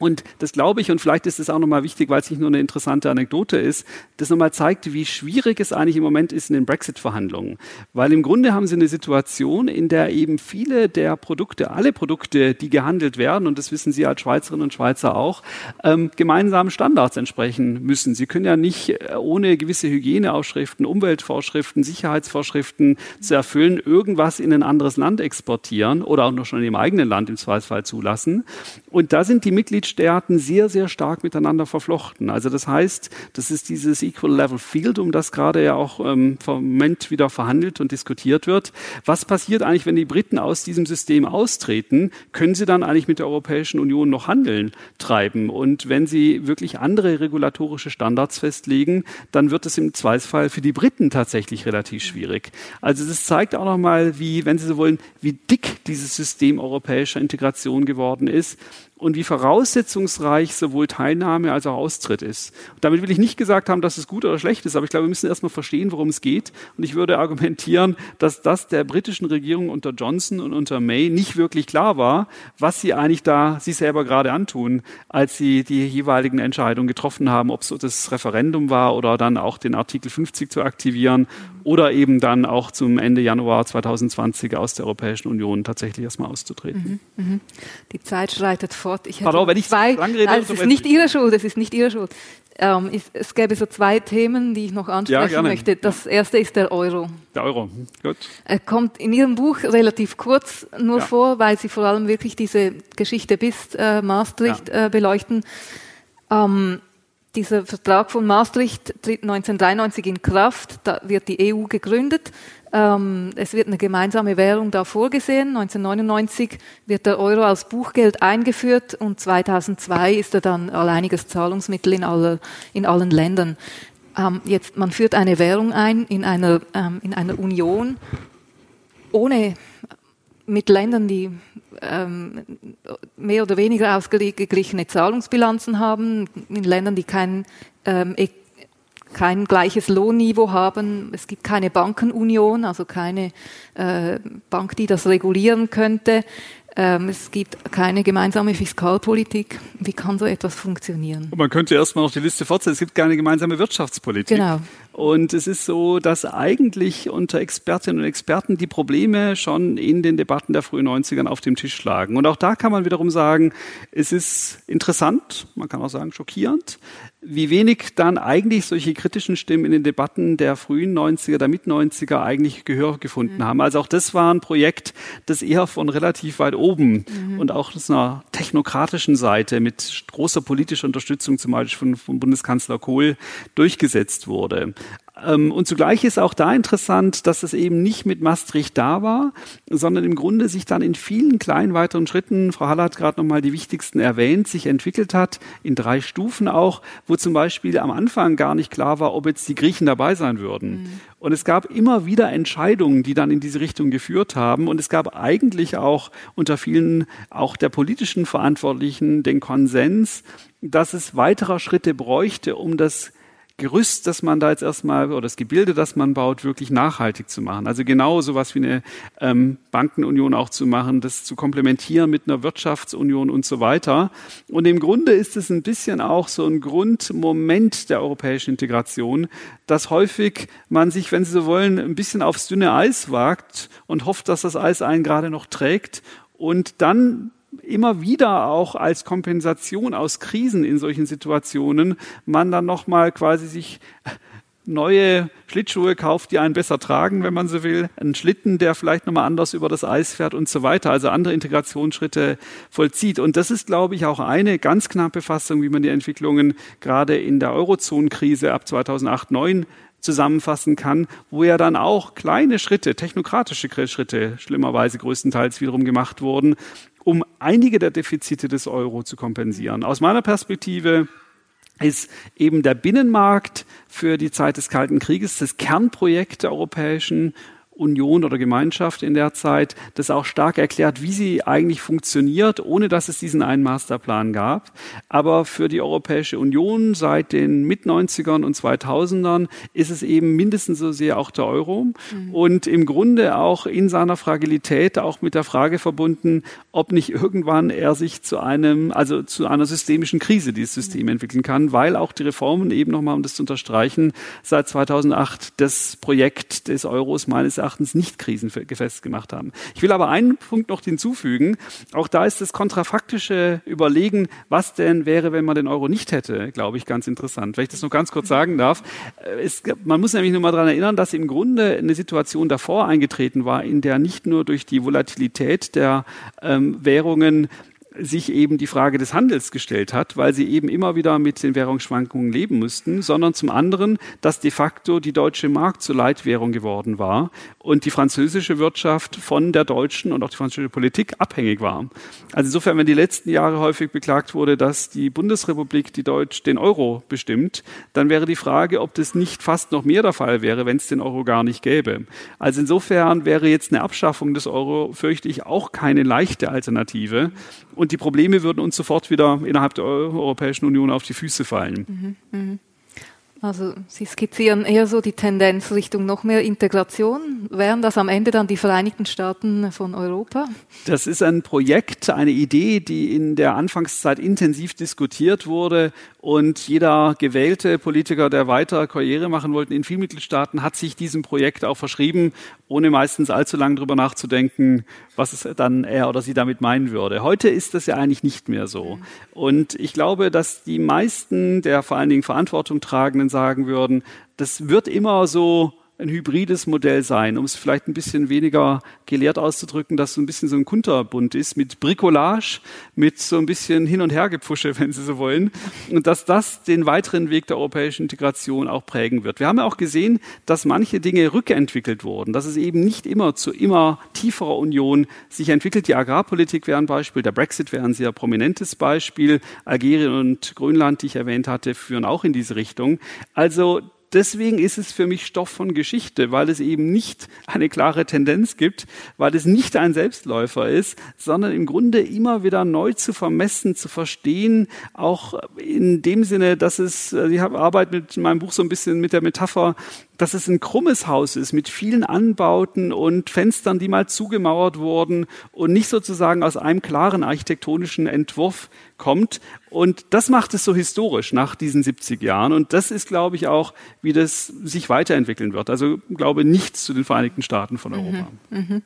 Und das glaube ich, und vielleicht ist es auch nochmal wichtig, weil es nicht nur eine interessante Anekdote ist, das nochmal zeigt, wie schwierig es eigentlich im Moment ist in den Brexit-Verhandlungen. Weil im Grunde haben sie eine Situation, in der eben viele der Produkte, alle Produkte, die gehandelt werden, und das wissen Sie als Schweizerinnen und Schweizer auch, ähm, gemeinsamen Standards entsprechen müssen. Sie können ja nicht äh, ohne gewisse Hygieneausschriften, Umweltvorschriften, Sicherheitsvorschriften zu erfüllen, irgendwas in ein anderes Land exportieren oder auch noch schon im eigenen Land im Zweifelsfall zulassen. Und da sind die Mitgliedstaaten Mitgliedstaaten sehr, sehr stark miteinander verflochten. Also das heißt, das ist dieses Equal Level Field, um das gerade ja auch ähm, im Moment wieder verhandelt und diskutiert wird. Was passiert eigentlich, wenn die Briten aus diesem System austreten? Können sie dann eigentlich mit der Europäischen Union noch Handeln treiben? Und wenn sie wirklich andere regulatorische Standards festlegen, dann wird es im Zweifelsfall für die Briten tatsächlich relativ schwierig. Also das zeigt auch nochmal, wie, wenn Sie so wollen, wie dick dieses System europäischer Integration geworden ist und wie voraussetzungsreich sowohl Teilnahme als auch Austritt ist. Und damit will ich nicht gesagt haben, dass es gut oder schlecht ist, aber ich glaube, wir müssen erstmal verstehen, worum es geht. Und ich würde argumentieren, dass das der britischen Regierung unter Johnson und unter May nicht wirklich klar war, was sie eigentlich da sich selber gerade antun, als sie die jeweiligen Entscheidungen getroffen haben, ob es das Referendum war oder dann auch den Artikel 50 zu aktivieren oder eben dann auch zum Ende Januar 2020 aus der Europäischen Union tatsächlich erstmal auszutreten. Mhm, mh. Die Zeit schreitet fort. Ich Pardon, wenn ich zwei, lang rede, nein, es ist nicht Ihre Schuld, es ist nicht Ihre Schuld. Ähm, es, es, gäbe so zwei Themen, die ich noch ansprechen ja, möchte. Das erste ist der Euro. Der Euro, gut. Er kommt in Ihrem Buch relativ kurz nur ja. vor, weil Sie vor allem wirklich diese Geschichte bis äh, Maastricht ja. äh, beleuchten. Ähm, dieser Vertrag von Maastricht tritt 1993 in Kraft. Da wird die EU gegründet. Ähm, es wird eine gemeinsame Währung da vorgesehen. 1999 wird der Euro als Buchgeld eingeführt und 2002 ist er dann alleiniges Zahlungsmittel in, aller, in allen Ländern. Ähm, jetzt, man führt eine Währung ein in einer, ähm, in einer Union ohne mit Ländern, die ähm, mehr oder weniger ausgeglichene Zahlungsbilanzen haben, in Ländern, die kein, ähm, e, kein gleiches Lohnniveau haben. Es gibt keine Bankenunion, also keine äh, Bank, die das regulieren könnte. Ähm, es gibt keine gemeinsame Fiskalpolitik. Wie kann so etwas funktionieren? Und man könnte erstmal noch die Liste fortsetzen. Es gibt keine gemeinsame Wirtschaftspolitik. Genau. Und es ist so, dass eigentlich unter Expertinnen und Experten die Probleme schon in den Debatten der frühen 90ern auf dem Tisch lagen. Und auch da kann man wiederum sagen, es ist interessant, man kann auch sagen schockierend, wie wenig dann eigentlich solche kritischen Stimmen in den Debatten der frühen 90er, der Mit-90er eigentlich Gehör gefunden mhm. haben. Also auch das war ein Projekt, das eher von relativ weit oben mhm. und auch aus einer technokratischen Seite mit großer politischer Unterstützung zum Beispiel von, von Bundeskanzler Kohl durchgesetzt wurde. Ähm, und zugleich ist auch da interessant, dass es eben nicht mit Maastricht da war, sondern im Grunde sich dann in vielen kleinen weiteren Schritten, Frau Haller hat gerade nochmal die wichtigsten erwähnt, sich entwickelt hat, in drei Stufen auch, wo zum Beispiel am Anfang gar nicht klar war, ob jetzt die Griechen dabei sein würden. Mhm. Und es gab immer wieder Entscheidungen, die dann in diese Richtung geführt haben. Und es gab eigentlich auch unter vielen, auch der politischen Verantwortlichen, den Konsens, dass es weiterer Schritte bräuchte, um das Gerüst, das man da jetzt erstmal, oder das Gebilde, das man baut, wirklich nachhaltig zu machen. Also genau sowas wie eine ähm, Bankenunion auch zu machen, das zu komplementieren mit einer Wirtschaftsunion und so weiter. Und im Grunde ist es ein bisschen auch so ein Grundmoment der europäischen Integration, dass häufig man sich, wenn Sie so wollen, ein bisschen aufs dünne Eis wagt und hofft, dass das Eis einen gerade noch trägt und dann immer wieder auch als Kompensation aus Krisen in solchen Situationen. Man dann nochmal quasi sich neue Schlittschuhe kauft, die einen besser tragen, wenn man so will, einen Schlitten, der vielleicht nochmal anders über das Eis fährt und so weiter, also andere Integrationsschritte vollzieht. Und das ist, glaube ich, auch eine ganz knappe Fassung, wie man die Entwicklungen gerade in der Eurozonenkrise ab 2008, 2009 zusammenfassen kann, wo ja dann auch kleine Schritte, technokratische Schritte, schlimmerweise größtenteils wiederum gemacht wurden, um einige der Defizite des Euro zu kompensieren. Aus meiner Perspektive ist eben der Binnenmarkt für die Zeit des Kalten Krieges das Kernprojekt der Europäischen Union oder Gemeinschaft in der Zeit, das auch stark erklärt, wie sie eigentlich funktioniert, ohne dass es diesen einen Masterplan gab. Aber für die Europäische Union seit den Mit-90ern und 2000ern ist es eben mindestens so sehr auch der Euro mhm. und im Grunde auch in seiner Fragilität auch mit der Frage verbunden, ob nicht irgendwann er sich zu einem, also zu einer systemischen Krise dieses System mhm. entwickeln kann, weil auch die Reformen eben nochmal, um das zu unterstreichen, seit 2008 das Projekt des Euros meines Erachtens Erachtens nicht krisenfest gemacht haben. Ich will aber einen Punkt noch hinzufügen. Auch da ist das kontrafaktische Überlegen, was denn wäre, wenn man den Euro nicht hätte, glaube ich, ganz interessant. Wenn ich das noch ganz kurz sagen darf. Äh, es, man muss nämlich nur mal daran erinnern, dass im Grunde eine Situation davor eingetreten war, in der nicht nur durch die Volatilität der ähm, Währungen sich eben die Frage des Handels gestellt hat, weil sie eben immer wieder mit den Währungsschwankungen leben mussten, sondern zum anderen, dass de facto die deutsche Mark zur Leitwährung geworden war und die französische Wirtschaft von der deutschen und auch die französische Politik abhängig war. Also insofern, wenn die letzten Jahre häufig beklagt wurde, dass die Bundesrepublik die Deutsch den Euro bestimmt, dann wäre die Frage, ob das nicht fast noch mehr der Fall wäre, wenn es den Euro gar nicht gäbe. Also insofern wäre jetzt eine Abschaffung des Euro, fürchte ich, auch keine leichte Alternative. Und die Probleme würden uns sofort wieder innerhalb der Europäischen Union auf die Füße fallen. Mhm, mh. Also Sie skizzieren eher so die Tendenz Richtung noch mehr Integration. Wären das am Ende dann die Vereinigten Staaten von Europa? Das ist ein Projekt, eine Idee, die in der Anfangszeit intensiv diskutiert wurde und jeder gewählte Politiker, der weiter Karriere machen wollte in vielen Mitgliedstaaten, hat sich diesem Projekt auch verschrieben, ohne meistens allzu lange darüber nachzudenken, was es dann er oder sie damit meinen würde. Heute ist das ja eigentlich nicht mehr so. Und ich glaube, dass die meisten der vor allen Dingen Verantwortung tragenden sagen würden, das wird immer so ein hybrides Modell sein, um es vielleicht ein bisschen weniger gelehrt auszudrücken, dass so ein bisschen so ein Kunterbund ist mit Bricolage, mit so ein bisschen Hin- und Hergepfusche, [LAUGHS] wenn Sie so wollen, und dass das den weiteren Weg der europäischen Integration auch prägen wird. Wir haben ja auch gesehen, dass manche Dinge rückentwickelt wurden, dass es eben nicht immer zu immer tieferer Union sich entwickelt. Die Agrarpolitik wäre ein Beispiel, der Brexit wäre ein sehr prominentes Beispiel, Algerien und Grönland, die ich erwähnt hatte, führen auch in diese Richtung. Also deswegen ist es für mich Stoff von Geschichte, weil es eben nicht eine klare Tendenz gibt, weil es nicht ein Selbstläufer ist, sondern im Grunde immer wieder neu zu vermessen, zu verstehen, auch in dem Sinne, dass es, also ich habe Arbeit mit meinem Buch so ein bisschen mit der Metapher, dass es ein krummes Haus ist mit vielen Anbauten und Fenstern, die mal zugemauert wurden und nicht sozusagen aus einem klaren architektonischen Entwurf kommt. Und das macht es so historisch nach diesen 70 Jahren. Und das ist, glaube ich, auch, wie das sich weiterentwickeln wird. Also glaube nichts zu den Vereinigten Staaten von Europa. Mhm, mhm.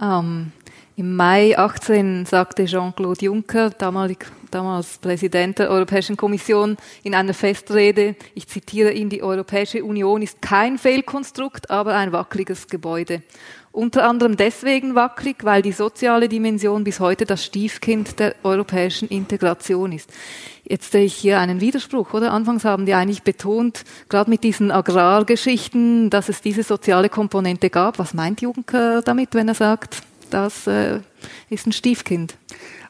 Ähm, Im Mai 18 sagte Jean-Claude Juncker, damalig damals Präsident der Europäischen Kommission, in einer Festrede, ich zitiere ihn, die Europäische Union ist kein Fehlkonstrukt, aber ein wackeliges Gebäude. Unter anderem deswegen wackelig, weil die soziale Dimension bis heute das Stiefkind der europäischen Integration ist. Jetzt sehe ich hier einen Widerspruch, oder? Anfangs haben die eigentlich betont, gerade mit diesen Agrargeschichten, dass es diese soziale Komponente gab. Was meint Juncker damit, wenn er sagt, das äh, ist ein Stiefkind?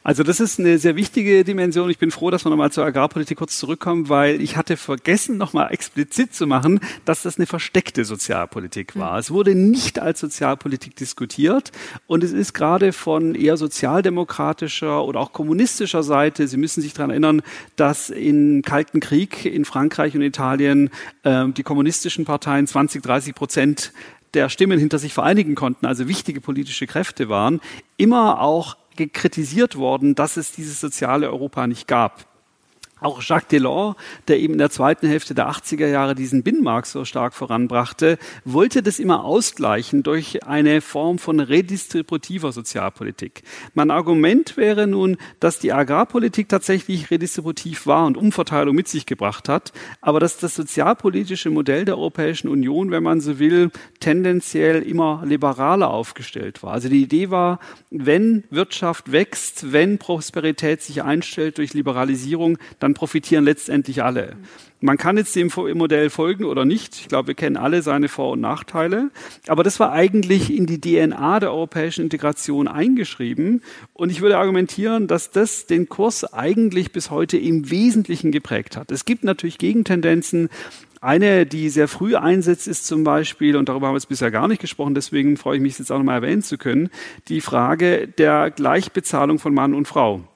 Also das ist eine sehr wichtige Dimension. Ich bin froh, dass wir nochmal zur Agrarpolitik kurz zurückkommen, weil ich hatte vergessen, nochmal explizit zu machen, dass das eine versteckte Sozialpolitik war. Mhm. Es wurde nicht als Sozialpolitik diskutiert und es ist gerade von eher sozialdemokratischer oder auch kommunistischer Seite, Sie müssen sich daran erinnern, dass im Kalten Krieg in Frankreich und Italien äh, die kommunistischen Parteien 20, 30 Prozent der Stimmen hinter sich vereinigen konnten, also wichtige politische Kräfte waren, immer auch kritisiert worden, dass es dieses soziale Europa nicht gab. Auch Jacques Delors, der eben in der zweiten Hälfte der 80er Jahre diesen Binnenmarkt so stark voranbrachte, wollte das immer ausgleichen durch eine Form von redistributiver Sozialpolitik. Mein Argument wäre nun, dass die Agrarpolitik tatsächlich redistributiv war und Umverteilung mit sich gebracht hat, aber dass das sozialpolitische Modell der Europäischen Union, wenn man so will, tendenziell immer liberaler aufgestellt war. Also die Idee war, wenn Wirtschaft wächst, wenn Prosperität sich einstellt durch Liberalisierung, dann dann profitieren letztendlich alle. Man kann jetzt dem Modell folgen oder nicht. Ich glaube, wir kennen alle seine Vor- und Nachteile. Aber das war eigentlich in die DNA der europäischen Integration eingeschrieben. Und ich würde argumentieren, dass das den Kurs eigentlich bis heute im Wesentlichen geprägt hat. Es gibt natürlich Gegentendenzen. Eine, die sehr früh einsetzt, ist zum Beispiel, und darüber haben wir jetzt bisher gar nicht gesprochen, deswegen freue ich mich, jetzt auch nochmal erwähnen zu können, die Frage der Gleichbezahlung von Mann und Frau.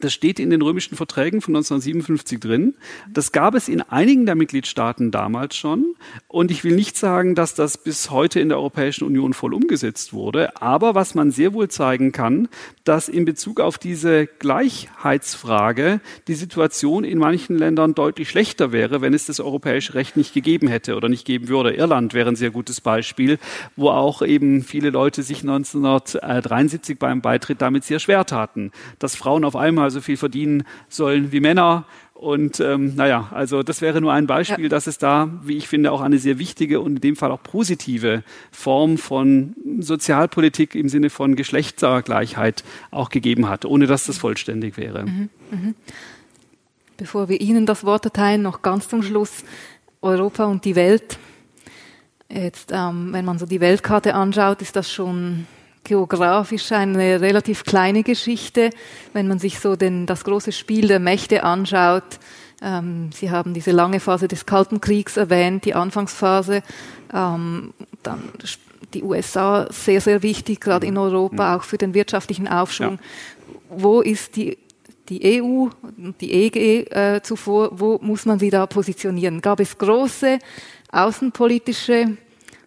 Das steht in den römischen Verträgen von 1957 drin. Das gab es in einigen der Mitgliedstaaten damals schon. Und ich will nicht sagen, dass das bis heute in der Europäischen Union voll umgesetzt wurde. Aber was man sehr wohl zeigen kann, dass in Bezug auf diese Gleichheitsfrage die Situation in manchen Ländern deutlich schlechter wäre, wenn es das europäische Recht nicht gegeben hätte oder nicht geben würde. Irland wäre ein sehr gutes Beispiel, wo auch eben viele Leute sich 1973 beim Beitritt damit sehr schwer taten, dass Frauen auf einmal so viel verdienen sollen wie Männer. Und ähm, naja, also das wäre nur ein Beispiel, ja. dass es da, wie ich finde, auch eine sehr wichtige und in dem Fall auch positive Form von Sozialpolitik im Sinne von Geschlechtergleichheit auch gegeben hat, ohne dass das vollständig wäre. Mhm, mhm. Bevor wir Ihnen das Wort erteilen, noch ganz zum Schluss Europa und die Welt. Jetzt, ähm, wenn man so die Weltkarte anschaut, ist das schon geografisch eine relativ kleine Geschichte. Wenn man sich so den, das große Spiel der Mächte anschaut, ähm, Sie haben diese lange Phase des Kalten Kriegs erwähnt, die Anfangsphase, ähm, dann die USA sehr, sehr wichtig, gerade in Europa, auch für den wirtschaftlichen Aufschwung. Ja. wo ist die, die EU, die EG äh, zuvor, wo muss man sie da positionieren? Gab es große außenpolitische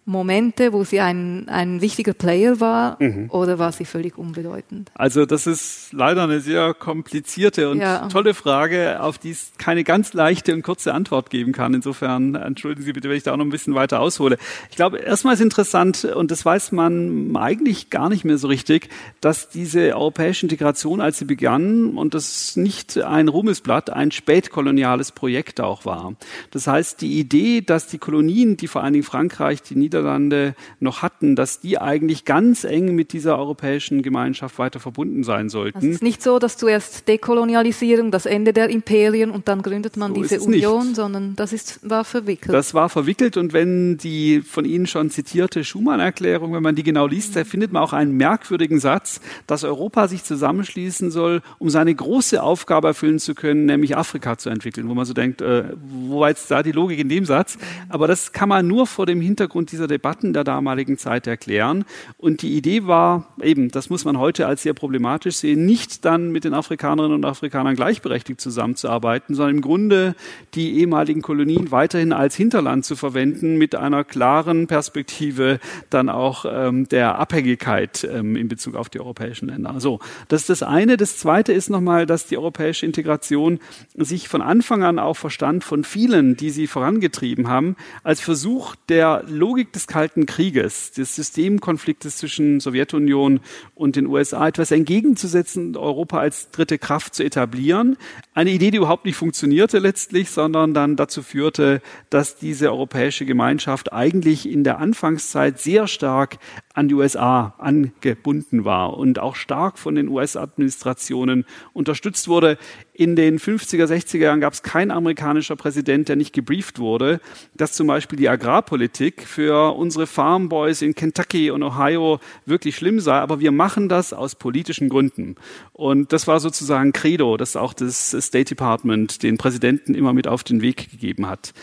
Momente, wo sie ein, ein wichtiger Player war mhm. oder war sie völlig unbedeutend? Also das ist leider eine sehr komplizierte und ja. tolle Frage, auf die es keine ganz leichte und kurze Antwort geben kann. Insofern entschuldigen Sie bitte, wenn ich da auch noch ein bisschen weiter aushole. Ich glaube, erstmal ist interessant, und das weiß man eigentlich gar nicht mehr so richtig, dass diese europäische Integration, als sie begann, und das nicht ein Ruhmesblatt, ein spätkoloniales Projekt auch war. Das heißt, die Idee, dass die Kolonien, die vor allen Dingen Frankreich, die Niederlande, Niederlande noch hatten, dass die eigentlich ganz eng mit dieser europäischen Gemeinschaft weiter verbunden sein sollten. Also es ist nicht so, dass zuerst Dekolonialisierung, das Ende der Imperien und dann gründet man so diese Union, nicht. sondern das ist, war verwickelt. Das war verwickelt und wenn die von Ihnen schon zitierte Schumann-Erklärung, wenn man die genau liest, da findet man auch einen merkwürdigen Satz, dass Europa sich zusammenschließen soll, um seine große Aufgabe erfüllen zu können, nämlich Afrika zu entwickeln, wo man so denkt, äh, wo war jetzt da die Logik in dem Satz? Aber das kann man nur vor dem Hintergrund dieser dieser Debatten der damaligen Zeit erklären. Und die Idee war eben, das muss man heute als sehr problematisch sehen, nicht dann mit den Afrikanerinnen und Afrikanern gleichberechtigt zusammenzuarbeiten, sondern im Grunde die ehemaligen Kolonien weiterhin als Hinterland zu verwenden mit einer klaren Perspektive dann auch ähm, der Abhängigkeit ähm, in Bezug auf die europäischen Länder. So, das ist das eine. Das zweite ist nochmal, dass die europäische Integration sich von Anfang an auch verstand von vielen, die sie vorangetrieben haben, als Versuch der Logik des Kalten Krieges, des Systemkonfliktes zwischen Sowjetunion und den USA etwas entgegenzusetzen, Europa als dritte Kraft zu etablieren. Eine Idee, die überhaupt nicht funktionierte letztlich, sondern dann dazu führte, dass diese europäische Gemeinschaft eigentlich in der Anfangszeit sehr stark an die USA angebunden war und auch stark von den US-Administrationen unterstützt wurde. In den 50er, 60er Jahren gab es keinen amerikanischer Präsident, der nicht gebrieft wurde, dass zum Beispiel die Agrarpolitik für unsere Farmboys in Kentucky und Ohio wirklich schlimm sei. Aber wir machen das aus politischen Gründen. Und das war sozusagen Credo, das auch das State Department den Präsidenten immer mit auf den Weg gegeben hat.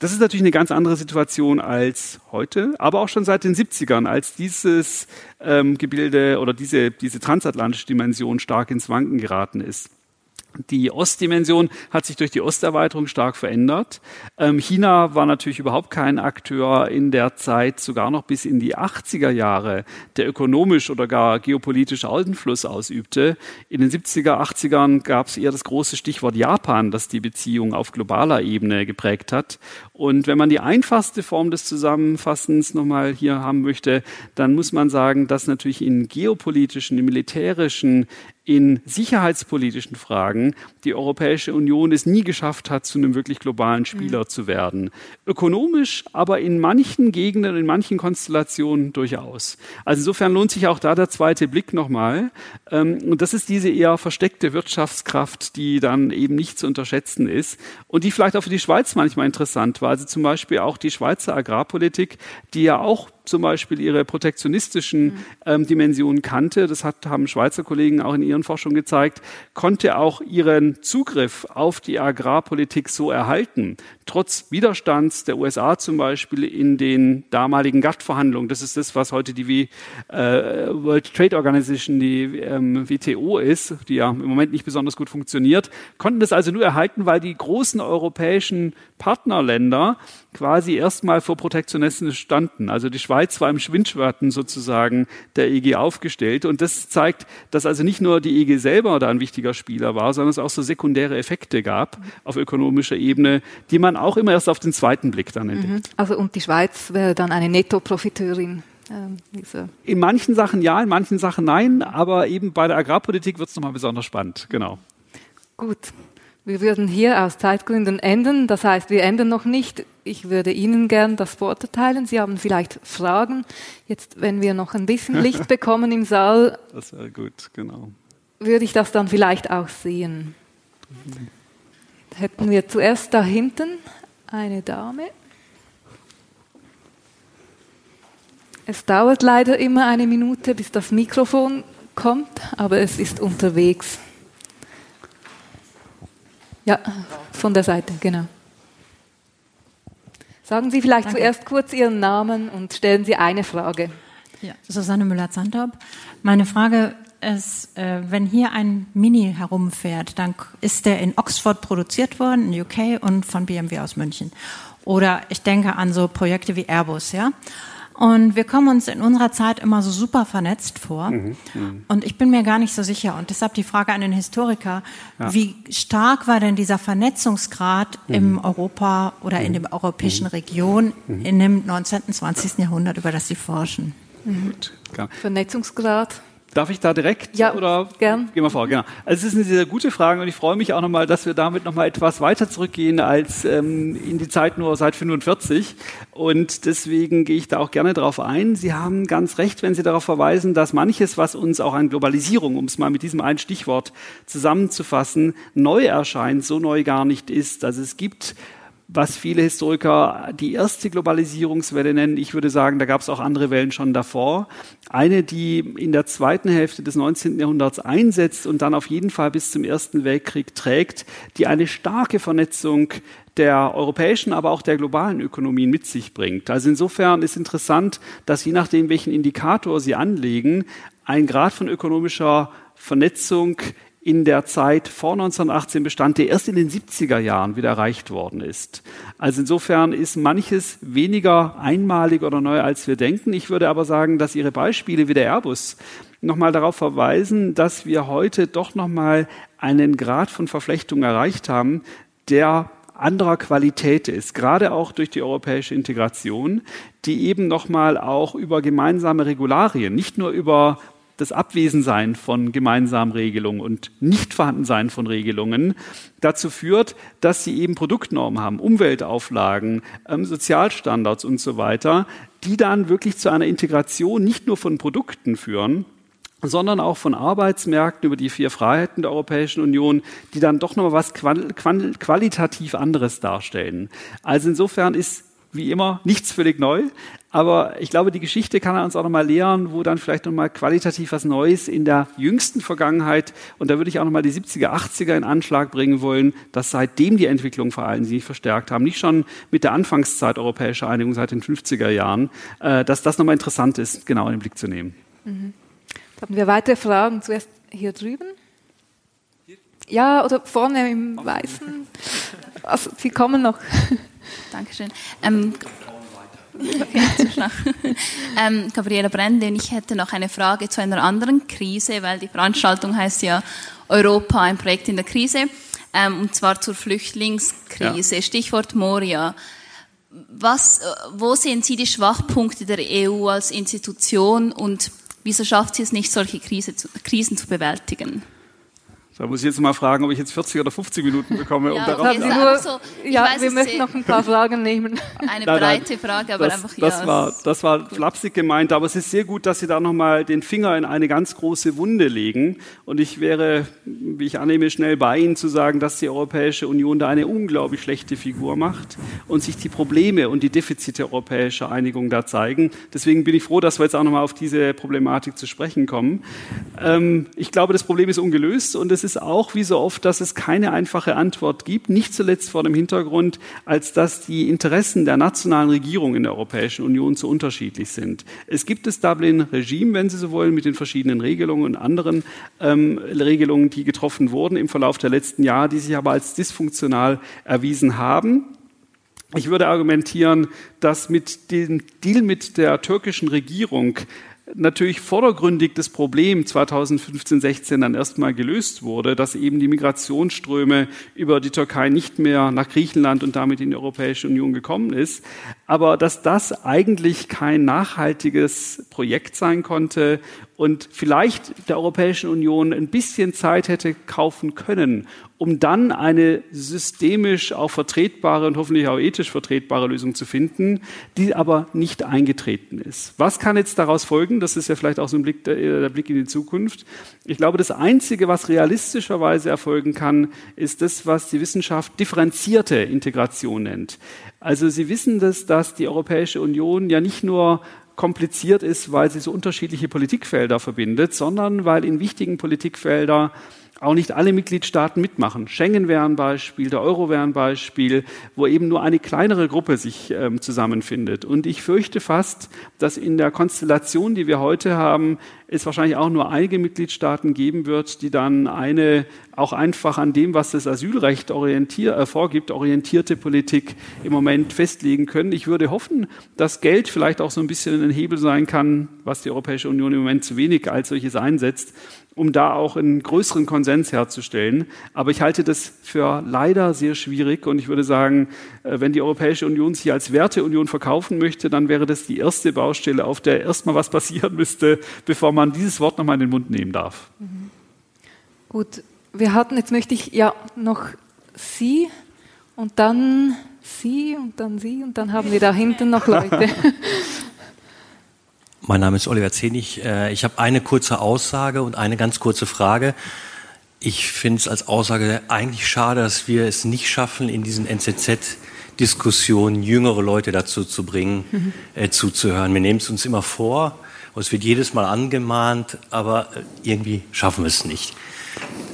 Das ist natürlich eine ganz andere Situation als heute, aber auch schon seit den 70ern, als dieses ähm, Gebilde oder diese, diese transatlantische Dimension stark ins Wanken geraten ist. Die Ostdimension hat sich durch die Osterweiterung stark verändert. Ähm, China war natürlich überhaupt kein Akteur in der Zeit, sogar noch bis in die 80er Jahre, der ökonomisch oder gar geopolitisch Einfluss ausübte. In den 70er, 80ern gab es eher das große Stichwort Japan, das die Beziehung auf globaler Ebene geprägt hat. Und wenn man die einfachste Form des Zusammenfassens nochmal hier haben möchte, dann muss man sagen, dass natürlich in geopolitischen, in militärischen, in sicherheitspolitischen Fragen die Europäische Union es nie geschafft hat, zu einem wirklich globalen Spieler mhm. zu werden. Ökonomisch, aber in manchen Gegenden, in manchen Konstellationen durchaus. Also insofern lohnt sich auch da der zweite Blick nochmal. Ähm, und das ist diese eher versteckte Wirtschaftskraft, die dann eben nicht zu unterschätzen ist und die vielleicht auch für die Schweiz manchmal interessant war. Also zum Beispiel auch die Schweizer Agrarpolitik, die ja auch zum Beispiel ihre protektionistischen mhm. ähm, Dimensionen kannte, das hat, haben Schweizer Kollegen auch in ihren Forschungen gezeigt, konnte auch ihren Zugriff auf die Agrarpolitik so erhalten, trotz Widerstands der USA zum Beispiel in den damaligen GATT-Verhandlungen. Das ist das, was heute die äh, World Trade Organization, die ähm, WTO ist, die ja im Moment nicht besonders gut funktioniert, konnten das also nur erhalten, weil die großen europäischen Partnerländer quasi erstmal vor Protektionismus standen. Also die Schweiz war im Schwindschwatten sozusagen der EG aufgestellt. Und das zeigt, dass also nicht nur die EG selber da ein wichtiger Spieler war, sondern es auch so sekundäre Effekte gab auf ökonomischer Ebene, die man auch immer erst auf den zweiten Blick dann entdeckt. Mhm. Also und die Schweiz wäre dann eine Nettoprofiteurin. Ähm, in manchen Sachen ja, in manchen Sachen nein, aber eben bei der Agrarpolitik wird es nochmal besonders spannend, genau. Gut, wir würden hier aus Zeitgründen enden. Das heißt, wir enden noch nicht. Ich würde Ihnen gern das Wort erteilen. Sie haben vielleicht Fragen. Jetzt, wenn wir noch ein bisschen [LAUGHS] Licht bekommen im Saal. Das wäre gut, genau. Würde ich das dann vielleicht auch sehen. Hätten wir zuerst da hinten eine Dame. Es dauert leider immer eine Minute, bis das Mikrofon kommt, aber es ist unterwegs. Ja, von der Seite, genau. Sagen Sie vielleicht Danke. zuerst kurz Ihren Namen und stellen Sie eine Frage. Ja, Susanne Müller-Zantorp. Meine Frage ist, äh, wenn hier ein Mini herumfährt, dann ist der in Oxford produziert worden, in UK und von BMW aus München. Oder ich denke an so Projekte wie Airbus, ja. Und wir kommen uns in unserer Zeit immer so super vernetzt vor. Mhm, mh. Und ich bin mir gar nicht so sicher. Und deshalb die Frage an den Historiker, ja. wie stark war denn dieser Vernetzungsgrad mhm. im Europa oder mhm. in der europäischen mhm. Region mhm. in dem 19. und 20. Jahrhundert, über das Sie forschen? Gut, Vernetzungsgrad Darf ich da direkt? Ja, oder gern. Gehen wir vor, genau. Also es ist eine sehr gute Frage und ich freue mich auch nochmal, dass wir damit nochmal etwas weiter zurückgehen als ähm, in die Zeit nur seit 45. Und deswegen gehe ich da auch gerne darauf ein. Sie haben ganz recht, wenn Sie darauf verweisen, dass manches, was uns auch an Globalisierung, um es mal mit diesem einen Stichwort zusammenzufassen, neu erscheint, so neu gar nicht ist. Also es gibt was viele Historiker die erste Globalisierungswelle nennen. Ich würde sagen, da gab es auch andere Wellen schon davor. Eine, die in der zweiten Hälfte des 19. Jahrhunderts einsetzt und dann auf jeden Fall bis zum Ersten Weltkrieg trägt, die eine starke Vernetzung der europäischen, aber auch der globalen Ökonomien mit sich bringt. Also insofern ist interessant, dass je nachdem, welchen Indikator Sie anlegen, ein Grad von ökonomischer Vernetzung in der Zeit vor 1918 bestand, der erst in den 70er Jahren wieder erreicht worden ist. Also insofern ist manches weniger einmalig oder neu, als wir denken. Ich würde aber sagen, dass Ihre Beispiele wie der Airbus nochmal darauf verweisen, dass wir heute doch nochmal einen Grad von Verflechtung erreicht haben, der anderer Qualität ist, gerade auch durch die europäische Integration, die eben nochmal auch über gemeinsame Regularien, nicht nur über das Abwesensein von gemeinsamen Regelungen und Nichtvorhandensein von Regelungen dazu führt, dass sie eben Produktnormen haben, Umweltauflagen, ähm, Sozialstandards und so weiter, die dann wirklich zu einer Integration nicht nur von Produkten führen, sondern auch von Arbeitsmärkten über die vier Freiheiten der Europäischen Union, die dann doch noch was qualitativ anderes darstellen. Also insofern ist wie immer nichts völlig neu, aber ich glaube, die Geschichte kann er uns auch nochmal lehren, wo dann vielleicht nochmal qualitativ was Neues in der jüngsten Vergangenheit, und da würde ich auch nochmal die 70er, 80er in Anschlag bringen wollen, dass seitdem die Entwicklung vor allem sich verstärkt haben, nicht schon mit der Anfangszeit europäischer Einigung seit den 50er Jahren, äh, dass das nochmal interessant ist, genau in den Blick zu nehmen. Mhm. Haben wir weitere Fragen? Zuerst hier drüben? Ja, oder vorne im Weißen? Also, Sie kommen noch. [LAUGHS] Dankeschön. Ähm, ähm, Gabriela Brende und ich hätte noch eine Frage zu einer anderen Krise, weil die Veranstaltung heißt ja Europa, ein Projekt in der Krise, ähm, und zwar zur Flüchtlingskrise. Ja. Stichwort Moria. Was, äh, wo sehen Sie die Schwachpunkte der EU als Institution und wieso schafft sie es nicht, solche Krise zu, Krisen zu bewältigen? Da muss ich jetzt mal fragen, ob ich jetzt 40 oder 50 Minuten bekomme, ja, um darauf zu nur, so, Ja, wir möchten noch ein paar Fragen nehmen. Eine [LAUGHS] nein, breite Frage, aber das, einfach ja. Das war, das war flapsig gemeint, aber es ist sehr gut, dass Sie da nochmal den Finger in eine ganz große Wunde legen. Und ich wäre, wie ich annehme, schnell bei Ihnen zu sagen, dass die Europäische Union da eine unglaublich schlechte Figur macht und sich die Probleme und die Defizite europäischer Einigung da zeigen. Deswegen bin ich froh, dass wir jetzt auch nochmal auf diese Problematik zu sprechen kommen. Ähm, ich glaube, das Problem ist ungelöst und es ist ist auch wie so oft, dass es keine einfache Antwort gibt, nicht zuletzt vor dem Hintergrund, als dass die Interessen der nationalen Regierung in der Europäischen Union zu unterschiedlich sind. Es gibt das Dublin-Regime, wenn Sie so wollen, mit den verschiedenen Regelungen und anderen ähm, Regelungen, die getroffen wurden im Verlauf der letzten Jahre, die sich aber als dysfunktional erwiesen haben. Ich würde argumentieren, dass mit dem Deal mit der türkischen Regierung natürlich vordergründig das Problem 2015, 16 dann erstmal gelöst wurde, dass eben die Migrationsströme über die Türkei nicht mehr nach Griechenland und damit in die Europäische Union gekommen ist, aber dass das eigentlich kein nachhaltiges Projekt sein konnte und vielleicht der Europäischen Union ein bisschen Zeit hätte kaufen können, um dann eine systemisch auch vertretbare und hoffentlich auch ethisch vertretbare Lösung zu finden, die aber nicht eingetreten ist. Was kann jetzt daraus folgen? Das ist ja vielleicht auch so ein Blick, der, der Blick in die Zukunft. Ich glaube, das Einzige, was realistischerweise erfolgen kann, ist das, was die Wissenschaft differenzierte Integration nennt. Also Sie wissen das, dass die Europäische Union ja nicht nur kompliziert ist, weil sie so unterschiedliche Politikfelder verbindet, sondern weil in wichtigen Politikfeldern auch nicht alle Mitgliedstaaten mitmachen. Schengen wäre ein Beispiel, der Euro wäre ein Beispiel, wo eben nur eine kleinere Gruppe sich ähm, zusammenfindet. Und ich fürchte fast, dass in der Konstellation, die wir heute haben, es wahrscheinlich auch nur einige Mitgliedstaaten geben wird, die dann eine auch einfach an dem, was das Asylrecht orientier, äh, vorgibt, orientierte Politik im Moment festlegen können. Ich würde hoffen, dass Geld vielleicht auch so ein bisschen ein Hebel sein kann, was die Europäische Union im Moment zu wenig als solches einsetzt, um da auch einen größeren Konsens herzustellen. Aber ich halte das für leider sehr schwierig und ich würde sagen, äh, wenn die Europäische Union sich als Werteunion verkaufen möchte, dann wäre das die erste Baustelle, auf der erstmal was passieren müsste, bevor man dieses Wort nochmal in den Mund nehmen darf. Mhm. Gut, wir hatten, jetzt möchte ich ja noch Sie und dann Sie und dann Sie und dann haben wir da hinten noch [LAUGHS] Leute. Mein Name ist Oliver Zenig. Äh, ich habe eine kurze Aussage und eine ganz kurze Frage. Ich finde es als Aussage eigentlich schade, dass wir es nicht schaffen, in diesen NZZ-Diskussionen jüngere Leute dazu zu bringen, mhm. äh, zuzuhören. Wir nehmen es uns immer vor, und es wird jedes Mal angemahnt, aber äh, irgendwie schaffen wir es nicht.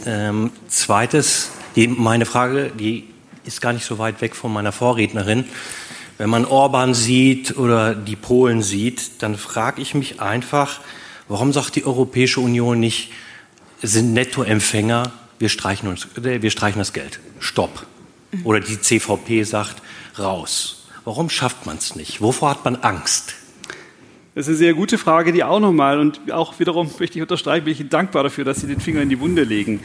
Ähm, zweites, die, meine Frage, die ist gar nicht so weit weg von meiner Vorrednerin. Wenn man Orban sieht oder die Polen sieht, dann frage ich mich einfach, warum sagt die Europäische Union nicht, sind Nettoempfänger, wir streichen, uns, äh, wir streichen das Geld. Stopp. Oder die CVP sagt, raus. Warum schafft man es nicht? Wovor hat man Angst? Das ist eine sehr gute Frage, die auch nochmal, und auch wiederum möchte ich unterstreichen, bin ich dankbar dafür, dass Sie den Finger in die Wunde legen.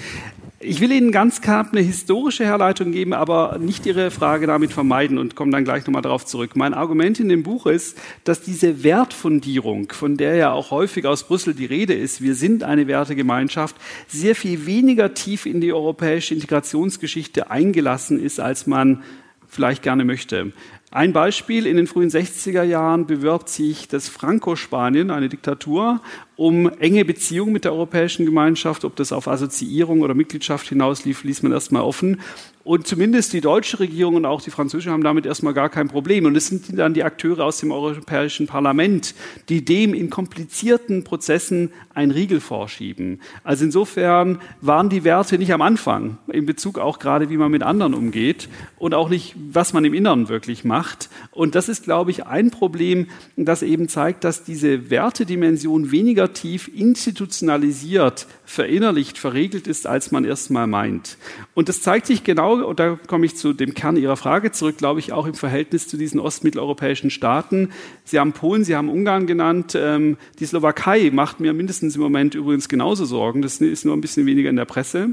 Ich will Ihnen ganz knapp eine historische Herleitung geben, aber nicht Ihre Frage damit vermeiden und komme dann gleich nochmal darauf zurück. Mein Argument in dem Buch ist, dass diese Wertfundierung, von der ja auch häufig aus Brüssel die Rede ist, wir sind eine Wertegemeinschaft, sehr viel weniger tief in die europäische Integrationsgeschichte eingelassen ist, als man vielleicht gerne möchte. Ein Beispiel, in den frühen 60er Jahren bewirbt sich das Franco-Spanien, eine Diktatur, um enge Beziehungen mit der Europäischen Gemeinschaft. Ob das auf Assoziierung oder Mitgliedschaft hinauslief, ließ man erstmal offen. Und zumindest die deutsche Regierung und auch die französische haben damit erstmal gar kein Problem. Und es sind dann die Akteure aus dem Europäischen Parlament, die dem in komplizierten Prozessen ein Riegel vorschieben. Also insofern waren die Werte nicht am Anfang, in Bezug auch gerade, wie man mit anderen umgeht und auch nicht, was man im Inneren wirklich macht. Und das ist, glaube ich, ein Problem, das eben zeigt, dass diese Wertedimension weniger tief institutionalisiert, verinnerlicht, verregelt ist, als man erstmal meint. Und das zeigt sich genau, und da komme ich zu dem Kern Ihrer Frage zurück, glaube ich, auch im Verhältnis zu diesen ostmitteleuropäischen Staaten. Sie haben Polen, Sie haben Ungarn genannt. Ähm, die Slowakei macht mir mindestens im Moment übrigens genauso Sorgen. Das ist nur ein bisschen weniger in der Presse.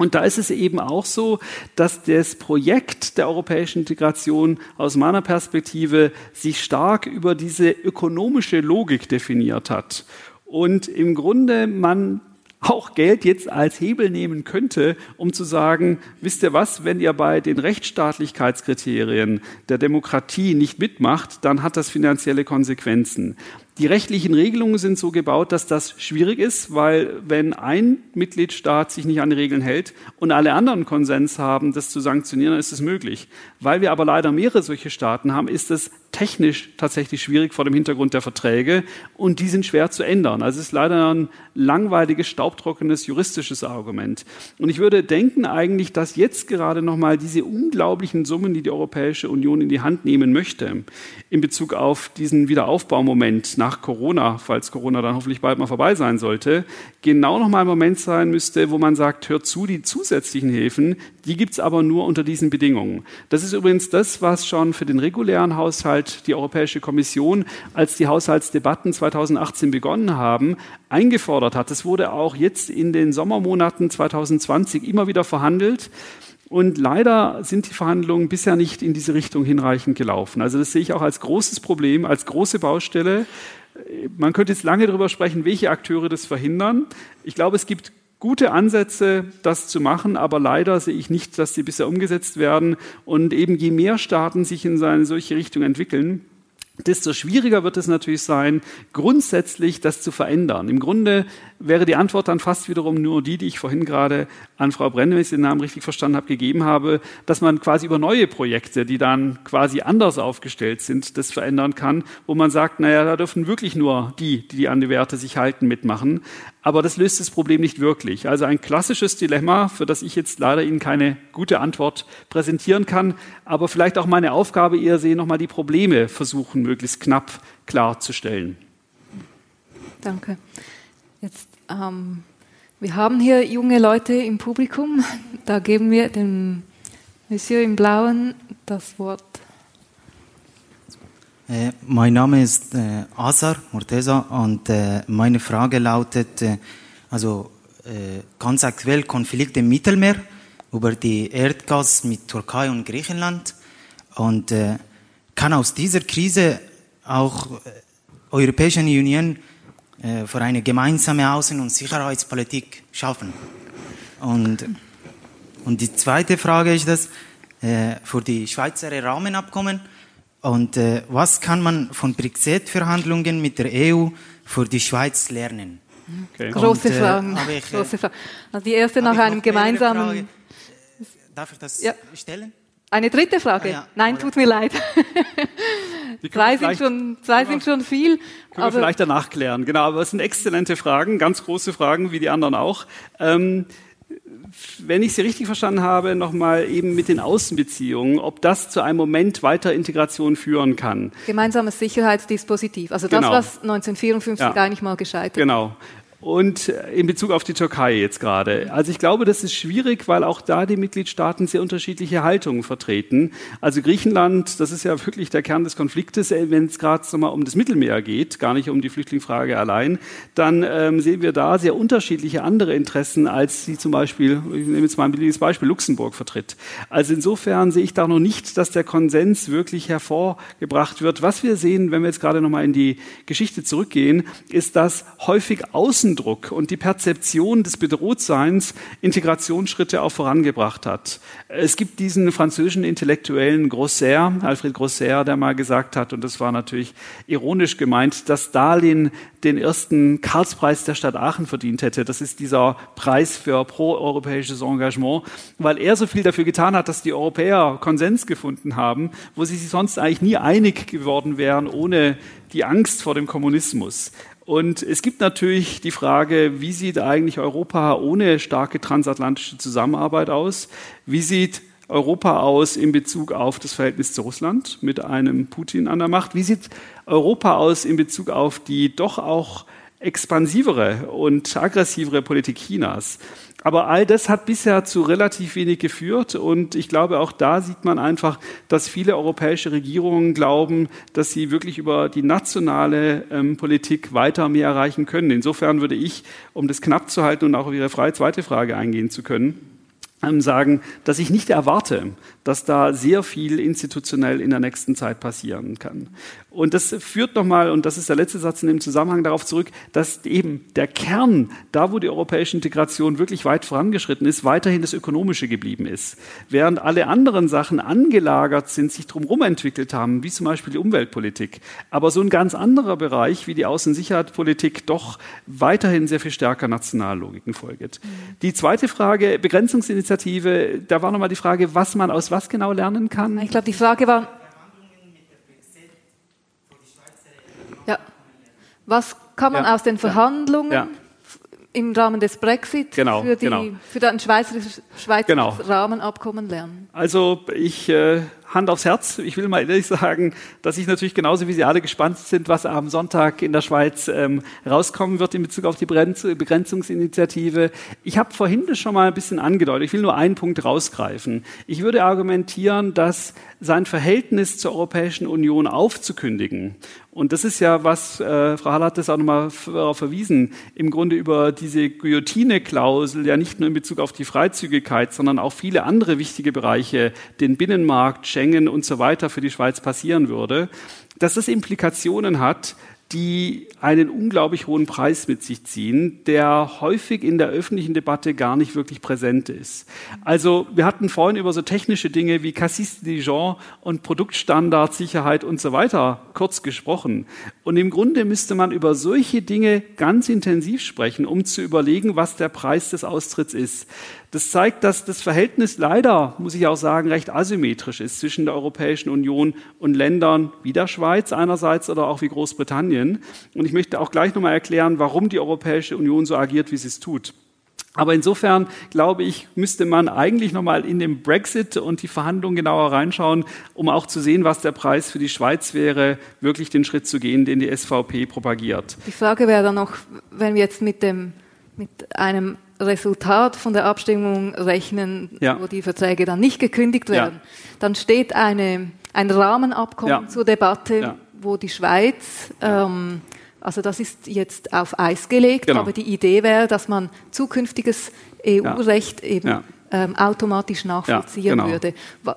Und da ist es eben auch so, dass das Projekt der europäischen Integration aus meiner Perspektive sich stark über diese ökonomische Logik definiert hat. Und im Grunde man auch Geld jetzt als Hebel nehmen könnte, um zu sagen, wisst ihr was, wenn ihr bei den Rechtsstaatlichkeitskriterien der Demokratie nicht mitmacht, dann hat das finanzielle Konsequenzen. Die rechtlichen Regelungen sind so gebaut, dass das schwierig ist, weil wenn ein Mitgliedstaat sich nicht an die Regeln hält und alle anderen Konsens haben, das zu sanktionieren, dann ist es möglich. Weil wir aber leider mehrere solche Staaten haben, ist es technisch tatsächlich schwierig vor dem Hintergrund der Verträge und die sind schwer zu ändern. Also es ist leider ein langweiliges, staubtrockenes juristisches Argument. Und ich würde denken eigentlich, dass jetzt gerade nochmal diese unglaublichen Summen, die die Europäische Union in die Hand nehmen möchte, in Bezug auf diesen Wiederaufbaumoment nach Corona, falls Corona dann hoffentlich bald mal vorbei sein sollte, genau nochmal ein Moment sein müsste, wo man sagt, hört zu, die zusätzlichen Hilfen, die gibt's aber nur unter diesen Bedingungen. Das ist übrigens das, was schon für den regulären Haushalt die Europäische Kommission, als die Haushaltsdebatten 2018 begonnen haben, eingefordert hat. Das wurde auch jetzt in den Sommermonaten 2020 immer wieder verhandelt. Und leider sind die Verhandlungen bisher nicht in diese Richtung hinreichend gelaufen. Also das sehe ich auch als großes Problem, als große Baustelle. Man könnte jetzt lange darüber sprechen, welche Akteure das verhindern. Ich glaube, es gibt gute Ansätze, das zu machen, aber leider sehe ich nicht, dass sie bisher umgesetzt werden. Und eben je mehr Staaten sich in eine solche Richtung entwickeln, desto schwieriger wird es natürlich sein, grundsätzlich das zu verändern. Im Grunde wäre die Antwort dann fast wiederum nur die, die ich vorhin gerade an Frau Brenne, wenn ich den Namen richtig verstanden habe, gegeben habe, dass man quasi über neue Projekte, die dann quasi anders aufgestellt sind, das verändern kann, wo man sagt, naja, da dürfen wirklich nur die, die an die Werte sich halten, mitmachen. Aber das löst das Problem nicht wirklich. Also ein klassisches Dilemma, für das ich jetzt leider Ihnen keine gute Antwort präsentieren kann, aber vielleicht auch meine Aufgabe eher sehe, nochmal die Probleme versuchen, möglichst knapp klarzustellen. Danke. Jetzt, ähm, wir haben hier junge Leute im Publikum. Da geben wir dem Monsieur im Blauen das Wort. Äh, mein Name ist äh, Azar Morteza und äh, meine Frage lautet, äh, also äh, ganz aktuell Konflikt im Mittelmeer über die Erdgas mit Türkei und Griechenland und kann aus dieser Krise auch Europäische Union für eine gemeinsame Außen- und Sicherheitspolitik schaffen. Und, und die zweite Frage ist das, für die Schweizer Rahmenabkommen, und äh, was kann man von Brexit-Verhandlungen mit der EU für die Schweiz lernen? Okay. Große und, äh, Fragen. Ich, Große Fragen. Also die erste nach einem gemeinsamen. Darf ich das ja. stellen? Eine dritte Frage? Ah, ja. Nein, tut mir leid. zwei sind schon, zwei sind schon viel. Können wir vielleicht danach klären. Genau, aber es sind exzellente Fragen, ganz große Fragen, wie die anderen auch. Ähm, wenn ich Sie richtig verstanden habe, nochmal eben mit den Außenbeziehungen, ob das zu einem Moment weiter Integration führen kann. Gemeinsames Sicherheitsdispositiv, also das, genau. was 1954 ja. eigentlich mal gescheitert Genau. Und in Bezug auf die Türkei jetzt gerade. Also ich glaube, das ist schwierig, weil auch da die Mitgliedstaaten sehr unterschiedliche Haltungen vertreten. Also Griechenland, das ist ja wirklich der Kern des Konfliktes, äh, wenn es gerade mal um das Mittelmeer geht, gar nicht um die Flüchtlingsfrage allein, dann ähm, sehen wir da sehr unterschiedliche andere Interessen, als sie zum Beispiel, ich nehme jetzt mal ein billiges Beispiel, Luxemburg vertritt. Also insofern sehe ich da noch nicht, dass der Konsens wirklich hervorgebracht wird. Was wir sehen, wenn wir jetzt gerade nochmal in die Geschichte zurückgehen, ist, dass häufig außen Außendruck und die Perzeption des Bedrohtseins Integrationsschritte auch vorangebracht hat. Es gibt diesen französischen Intellektuellen Grosser, Alfred Grosser, der mal gesagt hat, und das war natürlich ironisch gemeint, dass Stalin den ersten Karlspreis der Stadt Aachen verdient hätte. Das ist dieser Preis für proeuropäisches Engagement, weil er so viel dafür getan hat, dass die Europäer Konsens gefunden haben, wo sie sich sonst eigentlich nie einig geworden wären ohne die Angst vor dem Kommunismus. Und es gibt natürlich die Frage, wie sieht eigentlich Europa ohne starke transatlantische Zusammenarbeit aus? Wie sieht Europa aus in Bezug auf das Verhältnis zu Russland mit einem Putin an der Macht? Wie sieht Europa aus in Bezug auf die doch auch expansivere und aggressivere Politik Chinas? Aber all das hat bisher zu relativ wenig geführt und ich glaube, auch da sieht man einfach, dass viele europäische Regierungen glauben, dass sie wirklich über die nationale ähm, Politik weiter mehr erreichen können. Insofern würde ich, um das knapp zu halten und auch auf Ihre freie zweite Frage eingehen zu können, ähm, sagen, dass ich nicht erwarte, dass da sehr viel institutionell in der nächsten Zeit passieren kann. Und das führt nochmal, und das ist der letzte Satz in dem Zusammenhang darauf zurück, dass eben der Kern, da wo die europäische Integration wirklich weit vorangeschritten ist, weiterhin das Ökonomische geblieben ist. Während alle anderen Sachen angelagert sind, sich drumherum entwickelt haben, wie zum Beispiel die Umweltpolitik. Aber so ein ganz anderer Bereich wie die Außensicherheitspolitik doch weiterhin sehr viel stärker Nationallogiken folgt. Die zweite Frage, Begrenzungsinitiative, da war nochmal die Frage, was man aus was genau lernen kann. Ich glaube, die Frage war, Was kann man ja. aus den Verhandlungen ja. im Rahmen des Brexit genau, für, die, genau. für ein schweizerisches, schweizerisches genau. Rahmenabkommen lernen? Also ich äh, Hand aufs Herz, ich will mal ehrlich sagen, dass ich natürlich genauso wie Sie alle gespannt sind, was am Sonntag in der Schweiz ähm, rauskommen wird in Bezug auf die Begrenzungsinitiative. Ich habe vorhin das schon mal ein bisschen angedeutet. Ich will nur einen Punkt rausgreifen. Ich würde argumentieren, dass sein Verhältnis zur Europäischen Union aufzukündigen und das ist ja was, äh, Frau Haller hat das auch nochmal darauf verwiesen, im Grunde über diese Guillotine-Klausel, ja nicht nur in Bezug auf die Freizügigkeit, sondern auch viele andere wichtige Bereiche, den Binnenmarkt, Schengen und so weiter für die Schweiz passieren würde, dass das Implikationen hat, die einen unglaublich hohen Preis mit sich ziehen, der häufig in der öffentlichen Debatte gar nicht wirklich präsent ist. Also wir hatten vorhin über so technische Dinge wie Cassis de Dijon und Produktstandard, Sicherheit und so weiter kurz gesprochen. Und im Grunde müsste man über solche Dinge ganz intensiv sprechen, um zu überlegen, was der Preis des Austritts ist. Das zeigt, dass das Verhältnis leider, muss ich auch sagen, recht asymmetrisch ist zwischen der Europäischen Union und Ländern wie der Schweiz einerseits oder auch wie Großbritannien. Und ich möchte auch gleich nochmal erklären, warum die Europäische Union so agiert, wie sie es tut. Aber insofern glaube ich, müsste man eigentlich nochmal in den Brexit und die Verhandlungen genauer reinschauen, um auch zu sehen, was der Preis für die Schweiz wäre, wirklich den Schritt zu gehen, den die SVP propagiert. Die Frage wäre dann noch, wenn wir jetzt mit, dem, mit einem Resultat von der Abstimmung rechnen, ja. wo die Verträge dann nicht gekündigt werden, ja. dann steht eine, ein Rahmenabkommen ja. zur Debatte, wo die Schweiz ähm, also das ist jetzt auf Eis gelegt, genau. aber die Idee wäre, dass man zukünftiges EU-Recht eben ähm, automatisch nachvollziehen ja, genau. würde.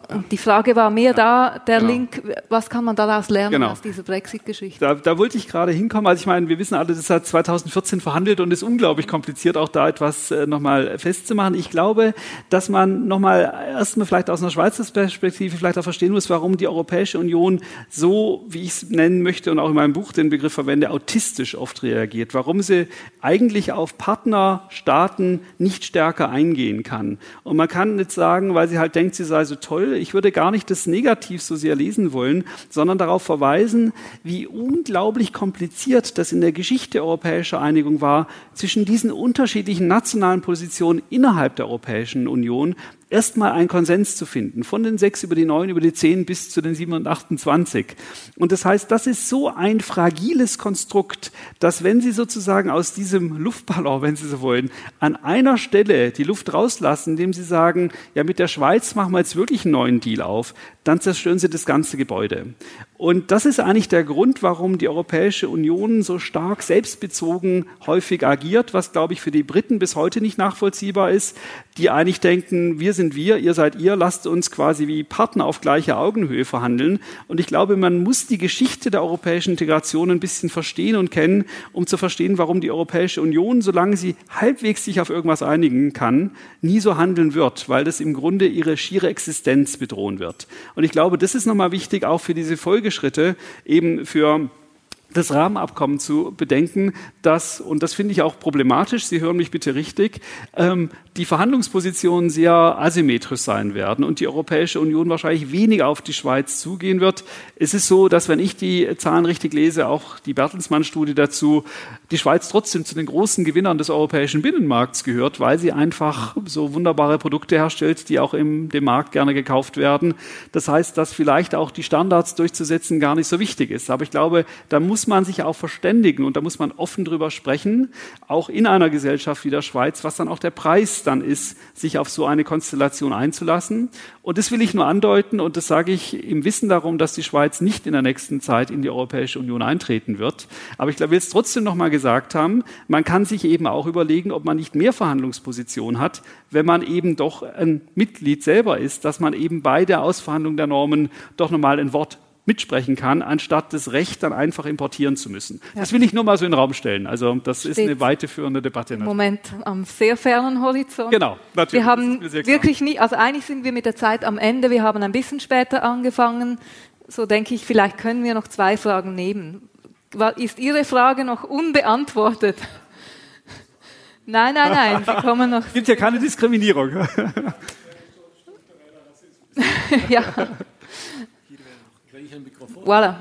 Und die Frage war mehr da, der genau. Link, was kann man daraus lernen genau. aus dieser Brexit-Geschichte? Da, da, wollte ich gerade hinkommen. Also ich meine, wir wissen alle, das hat 2014 verhandelt und ist unglaublich kompliziert, auch da etwas äh, nochmal festzumachen. Ich glaube, dass man nochmal erstmal vielleicht aus einer Schweizer Perspektive vielleicht auch verstehen muss, warum die Europäische Union so, wie ich es nennen möchte und auch in meinem Buch den Begriff verwende, autistisch oft reagiert. Warum sie eigentlich auf Partnerstaaten nicht stärker eingehen kann. Und man kann nicht sagen, weil sie halt denkt, sie sei so toll, ich würde gar nicht das Negativ so sehr lesen wollen, sondern darauf verweisen, wie unglaublich kompliziert das in der Geschichte europäischer Einigung war, zwischen diesen unterschiedlichen nationalen Positionen innerhalb der Europäischen Union erstmal einen Konsens zu finden, von den sechs über die neun, über die zehn bis zu den sieben und 28. Und das heißt, das ist so ein fragiles Konstrukt, dass wenn Sie sozusagen aus diesem Luftballon, wenn Sie so wollen, an einer Stelle die Luft rauslassen, indem Sie sagen, ja, mit der Schweiz machen wir jetzt wirklich einen neuen Deal auf, dann zerstören Sie das ganze Gebäude. Und das ist eigentlich der Grund, warum die Europäische Union so stark selbstbezogen häufig agiert, was, glaube ich, für die Briten bis heute nicht nachvollziehbar ist, die eigentlich denken, wir sind wir, ihr seid ihr, lasst uns quasi wie Partner auf gleicher Augenhöhe verhandeln. Und ich glaube, man muss die Geschichte der europäischen Integration ein bisschen verstehen und kennen, um zu verstehen, warum die Europäische Union, solange sie halbwegs sich auf irgendwas einigen kann, nie so handeln wird, weil das im Grunde ihre schiere Existenz bedrohen wird. Und ich glaube, das ist nochmal wichtig, auch für diese Folgeschritte, eben für das Rahmenabkommen zu bedenken, dass, und das finde ich auch problematisch, Sie hören mich bitte richtig, ähm, die Verhandlungspositionen sehr asymmetrisch sein werden und die Europäische Union wahrscheinlich weniger auf die Schweiz zugehen wird. Es ist so, dass wenn ich die Zahlen richtig lese, auch die Bertelsmann-Studie dazu, die Schweiz trotzdem zu den großen Gewinnern des europäischen Binnenmarkts gehört, weil sie einfach so wunderbare Produkte herstellt, die auch im dem Markt gerne gekauft werden. Das heißt, dass vielleicht auch die Standards durchzusetzen gar nicht so wichtig ist. Aber ich glaube, da muss man sich auch verständigen und da muss man offen drüber sprechen, auch in einer Gesellschaft wie der Schweiz, was dann auch der Preis dann ist, sich auf so eine Konstellation einzulassen. Und das will ich nur andeuten und das sage ich im Wissen darum, dass die Schweiz nicht in der nächsten Zeit in die Europäische Union eintreten wird. Aber ich will es trotzdem noch mal gesagt haben, man kann sich eben auch überlegen, ob man nicht mehr Verhandlungsposition hat, wenn man eben doch ein Mitglied selber ist, dass man eben bei der Ausverhandlung der Normen doch nochmal ein Wort mitsprechen kann, anstatt das Recht dann einfach importieren zu müssen. Ja. Das will ich nur mal so in den Raum stellen. Also das Steht ist eine weiterführende Debatte. Im Moment am sehr fernen Horizont. Genau, natürlich. Wir haben wirklich nie, also eigentlich sind wir mit der Zeit am Ende. Wir haben ein bisschen später angefangen. So denke ich, vielleicht können wir noch zwei Fragen nehmen. Ist Ihre Frage noch unbeantwortet? [LAUGHS] Nein, nein, nein, Sie kommen noch. Es gibt ja keine Diskriminierung. [LAUGHS] ja. Voilà.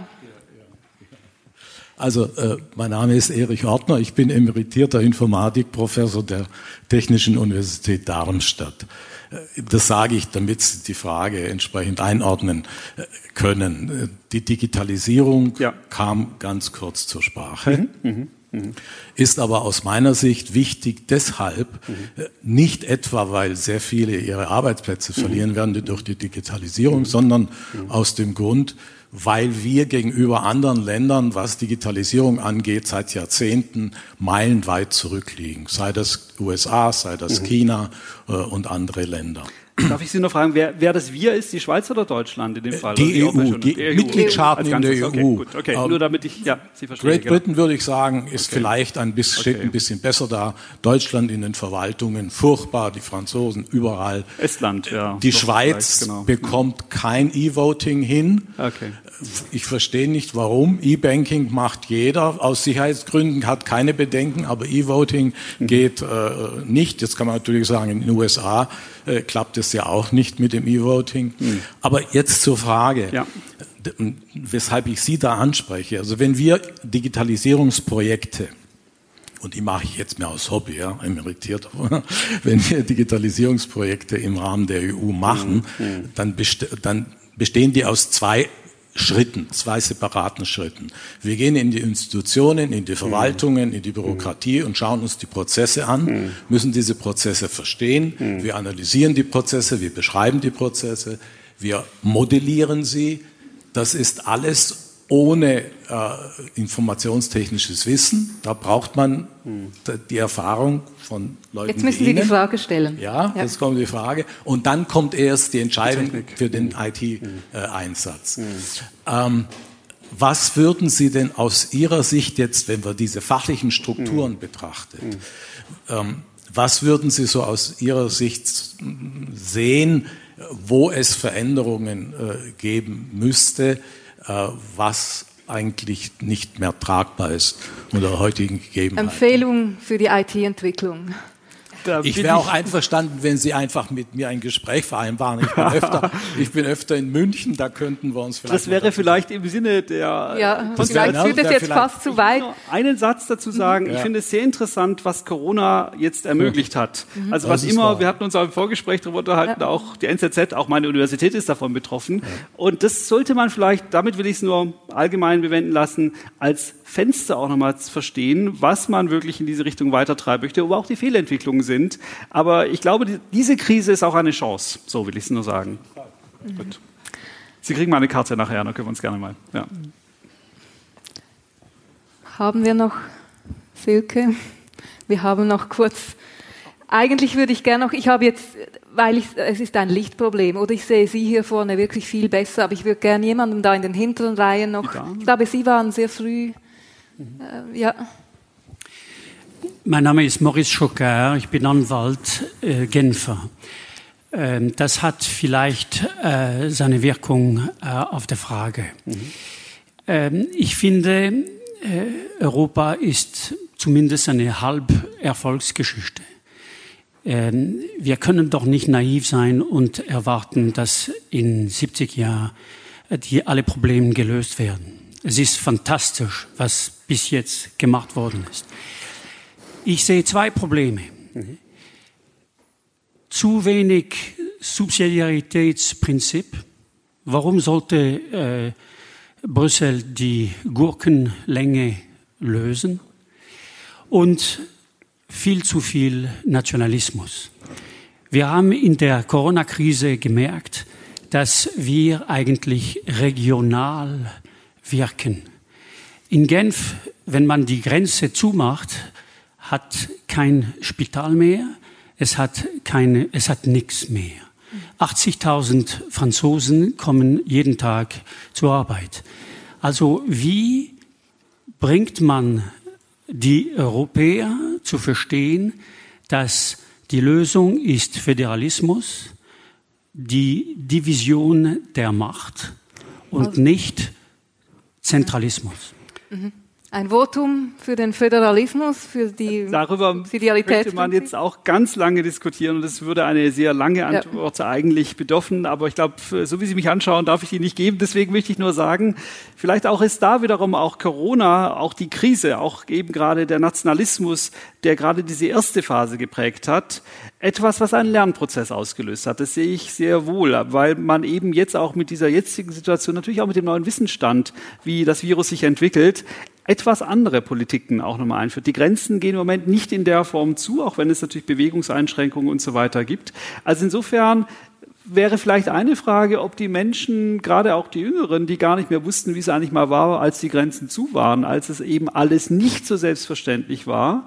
Also, äh, mein Name ist Erich Ortner, ich bin emeritierter Informatikprofessor der Technischen Universität Darmstadt. Äh, das sage ich, damit Sie die Frage entsprechend einordnen äh, können. Äh, die Digitalisierung ja. kam ganz kurz zur Sprache. Mhm. Mhm. Mhm. Ist aber aus meiner Sicht wichtig deshalb, mhm. nicht etwa, weil sehr viele ihre Arbeitsplätze verlieren mhm. werden durch die Digitalisierung, sondern mhm. aus dem Grund, weil wir gegenüber anderen Ländern, was Digitalisierung angeht, seit Jahrzehnten meilenweit zurückliegen. Sei das USA, sei das mhm. China äh, und andere Länder. Darf ich Sie nur fragen, wer, wer, das wir ist, die Schweiz oder Deutschland in dem Fall? Die, die EU, die, EU. Mitgliedstaaten in der EU. Okay, gut, okay. Um, nur damit ich, ja, Sie verstehen. Great genau. Britain, würde ich sagen, ist okay. vielleicht ein bisschen, steht ein bisschen besser da. Deutschland in den Verwaltungen, furchtbar, die Franzosen überall. Estland, ja. Die Schweiz genau. bekommt kein E-Voting hin. Okay. Ich verstehe nicht, warum. E-Banking macht jeder. Aus Sicherheitsgründen hat keine Bedenken, aber E-Voting mhm. geht äh, nicht. Jetzt kann man natürlich sagen, in den USA äh, klappt es ja auch nicht mit dem E-Voting. Mhm. Aber jetzt zur Frage, ja. weshalb ich Sie da anspreche. Also wenn wir Digitalisierungsprojekte und die mache ich jetzt mehr aus Hobby, ja, emeritiert, [LAUGHS] wenn wir Digitalisierungsprojekte im Rahmen der EU machen, mhm. dann, beste, dann bestehen die aus zwei Schritten, zwei separaten Schritten. Wir gehen in die Institutionen, in die Verwaltungen, in die Bürokratie und schauen uns die Prozesse an, müssen diese Prozesse verstehen. Wir analysieren die Prozesse, wir beschreiben die Prozesse, wir modellieren sie. Das ist alles ohne äh, informationstechnisches Wissen. Da braucht man hm. die Erfahrung von Leuten. Jetzt müssen Sie die Frage stellen. Ja, ja, jetzt kommt die Frage. Und dann kommt erst die Entscheidung die für den hm. IT-Einsatz. Hm. Ähm, was würden Sie denn aus Ihrer Sicht jetzt, wenn wir diese fachlichen Strukturen betrachten, ähm, was würden Sie so aus Ihrer Sicht sehen, wo es Veränderungen äh, geben müsste? Äh, was eigentlich nicht mehr tragbar ist unter heutigen Gegebenheiten. Empfehlung für die IT-Entwicklung. Da ich wäre auch einverstanden, wenn Sie einfach mit mir ein Gespräch vereinbaren. Ich bin öfter, [LAUGHS] ich bin öfter in München, da könnten wir uns vielleicht. Das wäre vielleicht im Sinne der. Ja, das vielleicht führt es jetzt fast zu weit. Einen Satz dazu sagen. Ja. Ich finde es sehr interessant, was Corona jetzt ermöglicht hat. Mhm. Also was immer, wahr. wir hatten uns auch im Vorgespräch darüber unterhalten, ja. auch die NZZ, auch meine Universität ist davon betroffen. Ja. Und das sollte man vielleicht, damit will ich es nur allgemein bewenden lassen, als Fenster auch nochmal verstehen, was man wirklich in diese Richtung weitertreiben möchte, wo auch die Fehlentwicklungen sind. Aber ich glaube, die, diese Krise ist auch eine Chance. So will ich es nur sagen. Mhm. Gut. Sie kriegen mal eine Karte nachher, dann können wir uns gerne mal. Ja. Haben wir noch Silke? Wir haben noch kurz. Eigentlich würde ich gerne noch, ich habe jetzt, weil ich, es ist ein Lichtproblem, oder ich sehe Sie hier vorne wirklich viel besser, aber ich würde gerne jemandem da in den hinteren Reihen noch, ich glaube, Sie waren sehr früh äh, ja. Mein Name ist Maurice Schocker, ich bin Anwalt äh, Genfer. Ähm, das hat vielleicht äh, seine Wirkung äh, auf der Frage. Mhm. Ähm, ich finde, äh, Europa ist zumindest eine Halberfolgsgeschichte. Ähm, wir können doch nicht naiv sein und erwarten, dass in 70 Jahren äh, die alle Probleme gelöst werden. Es ist fantastisch, was bis jetzt gemacht worden ist. Ich sehe zwei Probleme. Mhm. Zu wenig Subsidiaritätsprinzip. Warum sollte äh, Brüssel die Gurkenlänge lösen? Und viel zu viel Nationalismus. Wir haben in der Corona-Krise gemerkt, dass wir eigentlich regional wirken. In Genf, wenn man die Grenze zumacht, hat kein Spital mehr, es hat keine, es hat nichts mehr. 80.000 Franzosen kommen jeden Tag zur Arbeit. Also wie bringt man die Europäer zu verstehen, dass die Lösung ist Föderalismus, die Division der Macht und nicht Zentralismus. Mhm. Ein Votum für den Föderalismus, für die Darüber könnte man jetzt auch ganz lange diskutieren und es würde eine sehr lange Antwort ja. eigentlich bedürfen. Aber ich glaube, so wie Sie mich anschauen, darf ich die nicht geben. Deswegen möchte ich nur sagen, vielleicht auch ist da wiederum auch Corona, auch die Krise, auch eben gerade der Nationalismus, der gerade diese erste Phase geprägt hat, etwas, was einen Lernprozess ausgelöst hat. Das sehe ich sehr wohl, weil man eben jetzt auch mit dieser jetzigen Situation, natürlich auch mit dem neuen Wissensstand, wie das Virus sich entwickelt, etwas andere Politiken auch nochmal einführt. Die Grenzen gehen im Moment nicht in der Form zu, auch wenn es natürlich Bewegungseinschränkungen und so weiter gibt. Also insofern wäre vielleicht eine Frage, ob die Menschen, gerade auch die Jüngeren, die gar nicht mehr wussten, wie es eigentlich mal war, als die Grenzen zu waren, als es eben alles nicht so selbstverständlich war,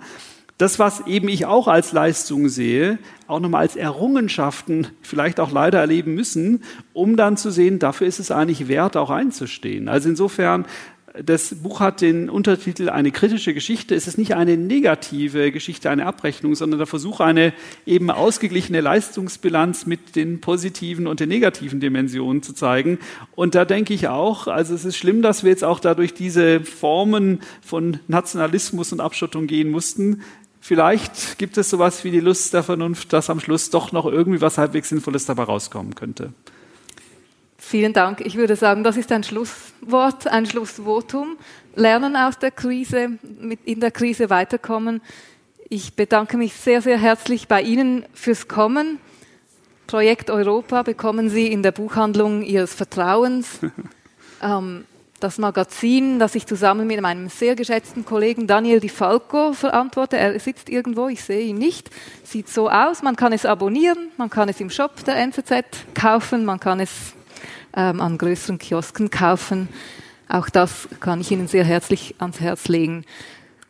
das, was eben ich auch als Leistung sehe, auch nochmal als Errungenschaften vielleicht auch leider erleben müssen, um dann zu sehen, dafür ist es eigentlich wert, auch einzustehen. Also insofern das Buch hat den Untertitel Eine kritische Geschichte. Es ist nicht eine negative Geschichte, eine Abrechnung, sondern der Versuch, eine eben ausgeglichene Leistungsbilanz mit den positiven und den negativen Dimensionen zu zeigen. Und da denke ich auch, also es ist schlimm, dass wir jetzt auch dadurch diese Formen von Nationalismus und Abschottung gehen mussten. Vielleicht gibt es sowas wie die Lust der Vernunft, dass am Schluss doch noch irgendwie was halbwegs Sinnvolles dabei rauskommen könnte. Vielen Dank. Ich würde sagen, das ist ein Schlusswort, ein Schlussvotum. Lernen aus der Krise, in der Krise weiterkommen. Ich bedanke mich sehr, sehr herzlich bei Ihnen fürs Kommen. Projekt Europa bekommen Sie in der Buchhandlung Ihres Vertrauens. [LAUGHS] ähm, das Magazin, das ich zusammen mit meinem sehr geschätzten Kollegen Daniel Di Falco verantworte. Er sitzt irgendwo, ich sehe ihn nicht. Sieht so aus. Man kann es abonnieren, man kann es im Shop der NZZ kaufen, man kann es ähm, an größeren Kiosken kaufen. Auch das kann ich Ihnen sehr herzlich ans Herz legen.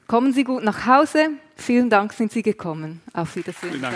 Kommen Sie gut nach Hause. Vielen Dank, sind Sie gekommen. Auf Wiedersehen. Vielen Dank.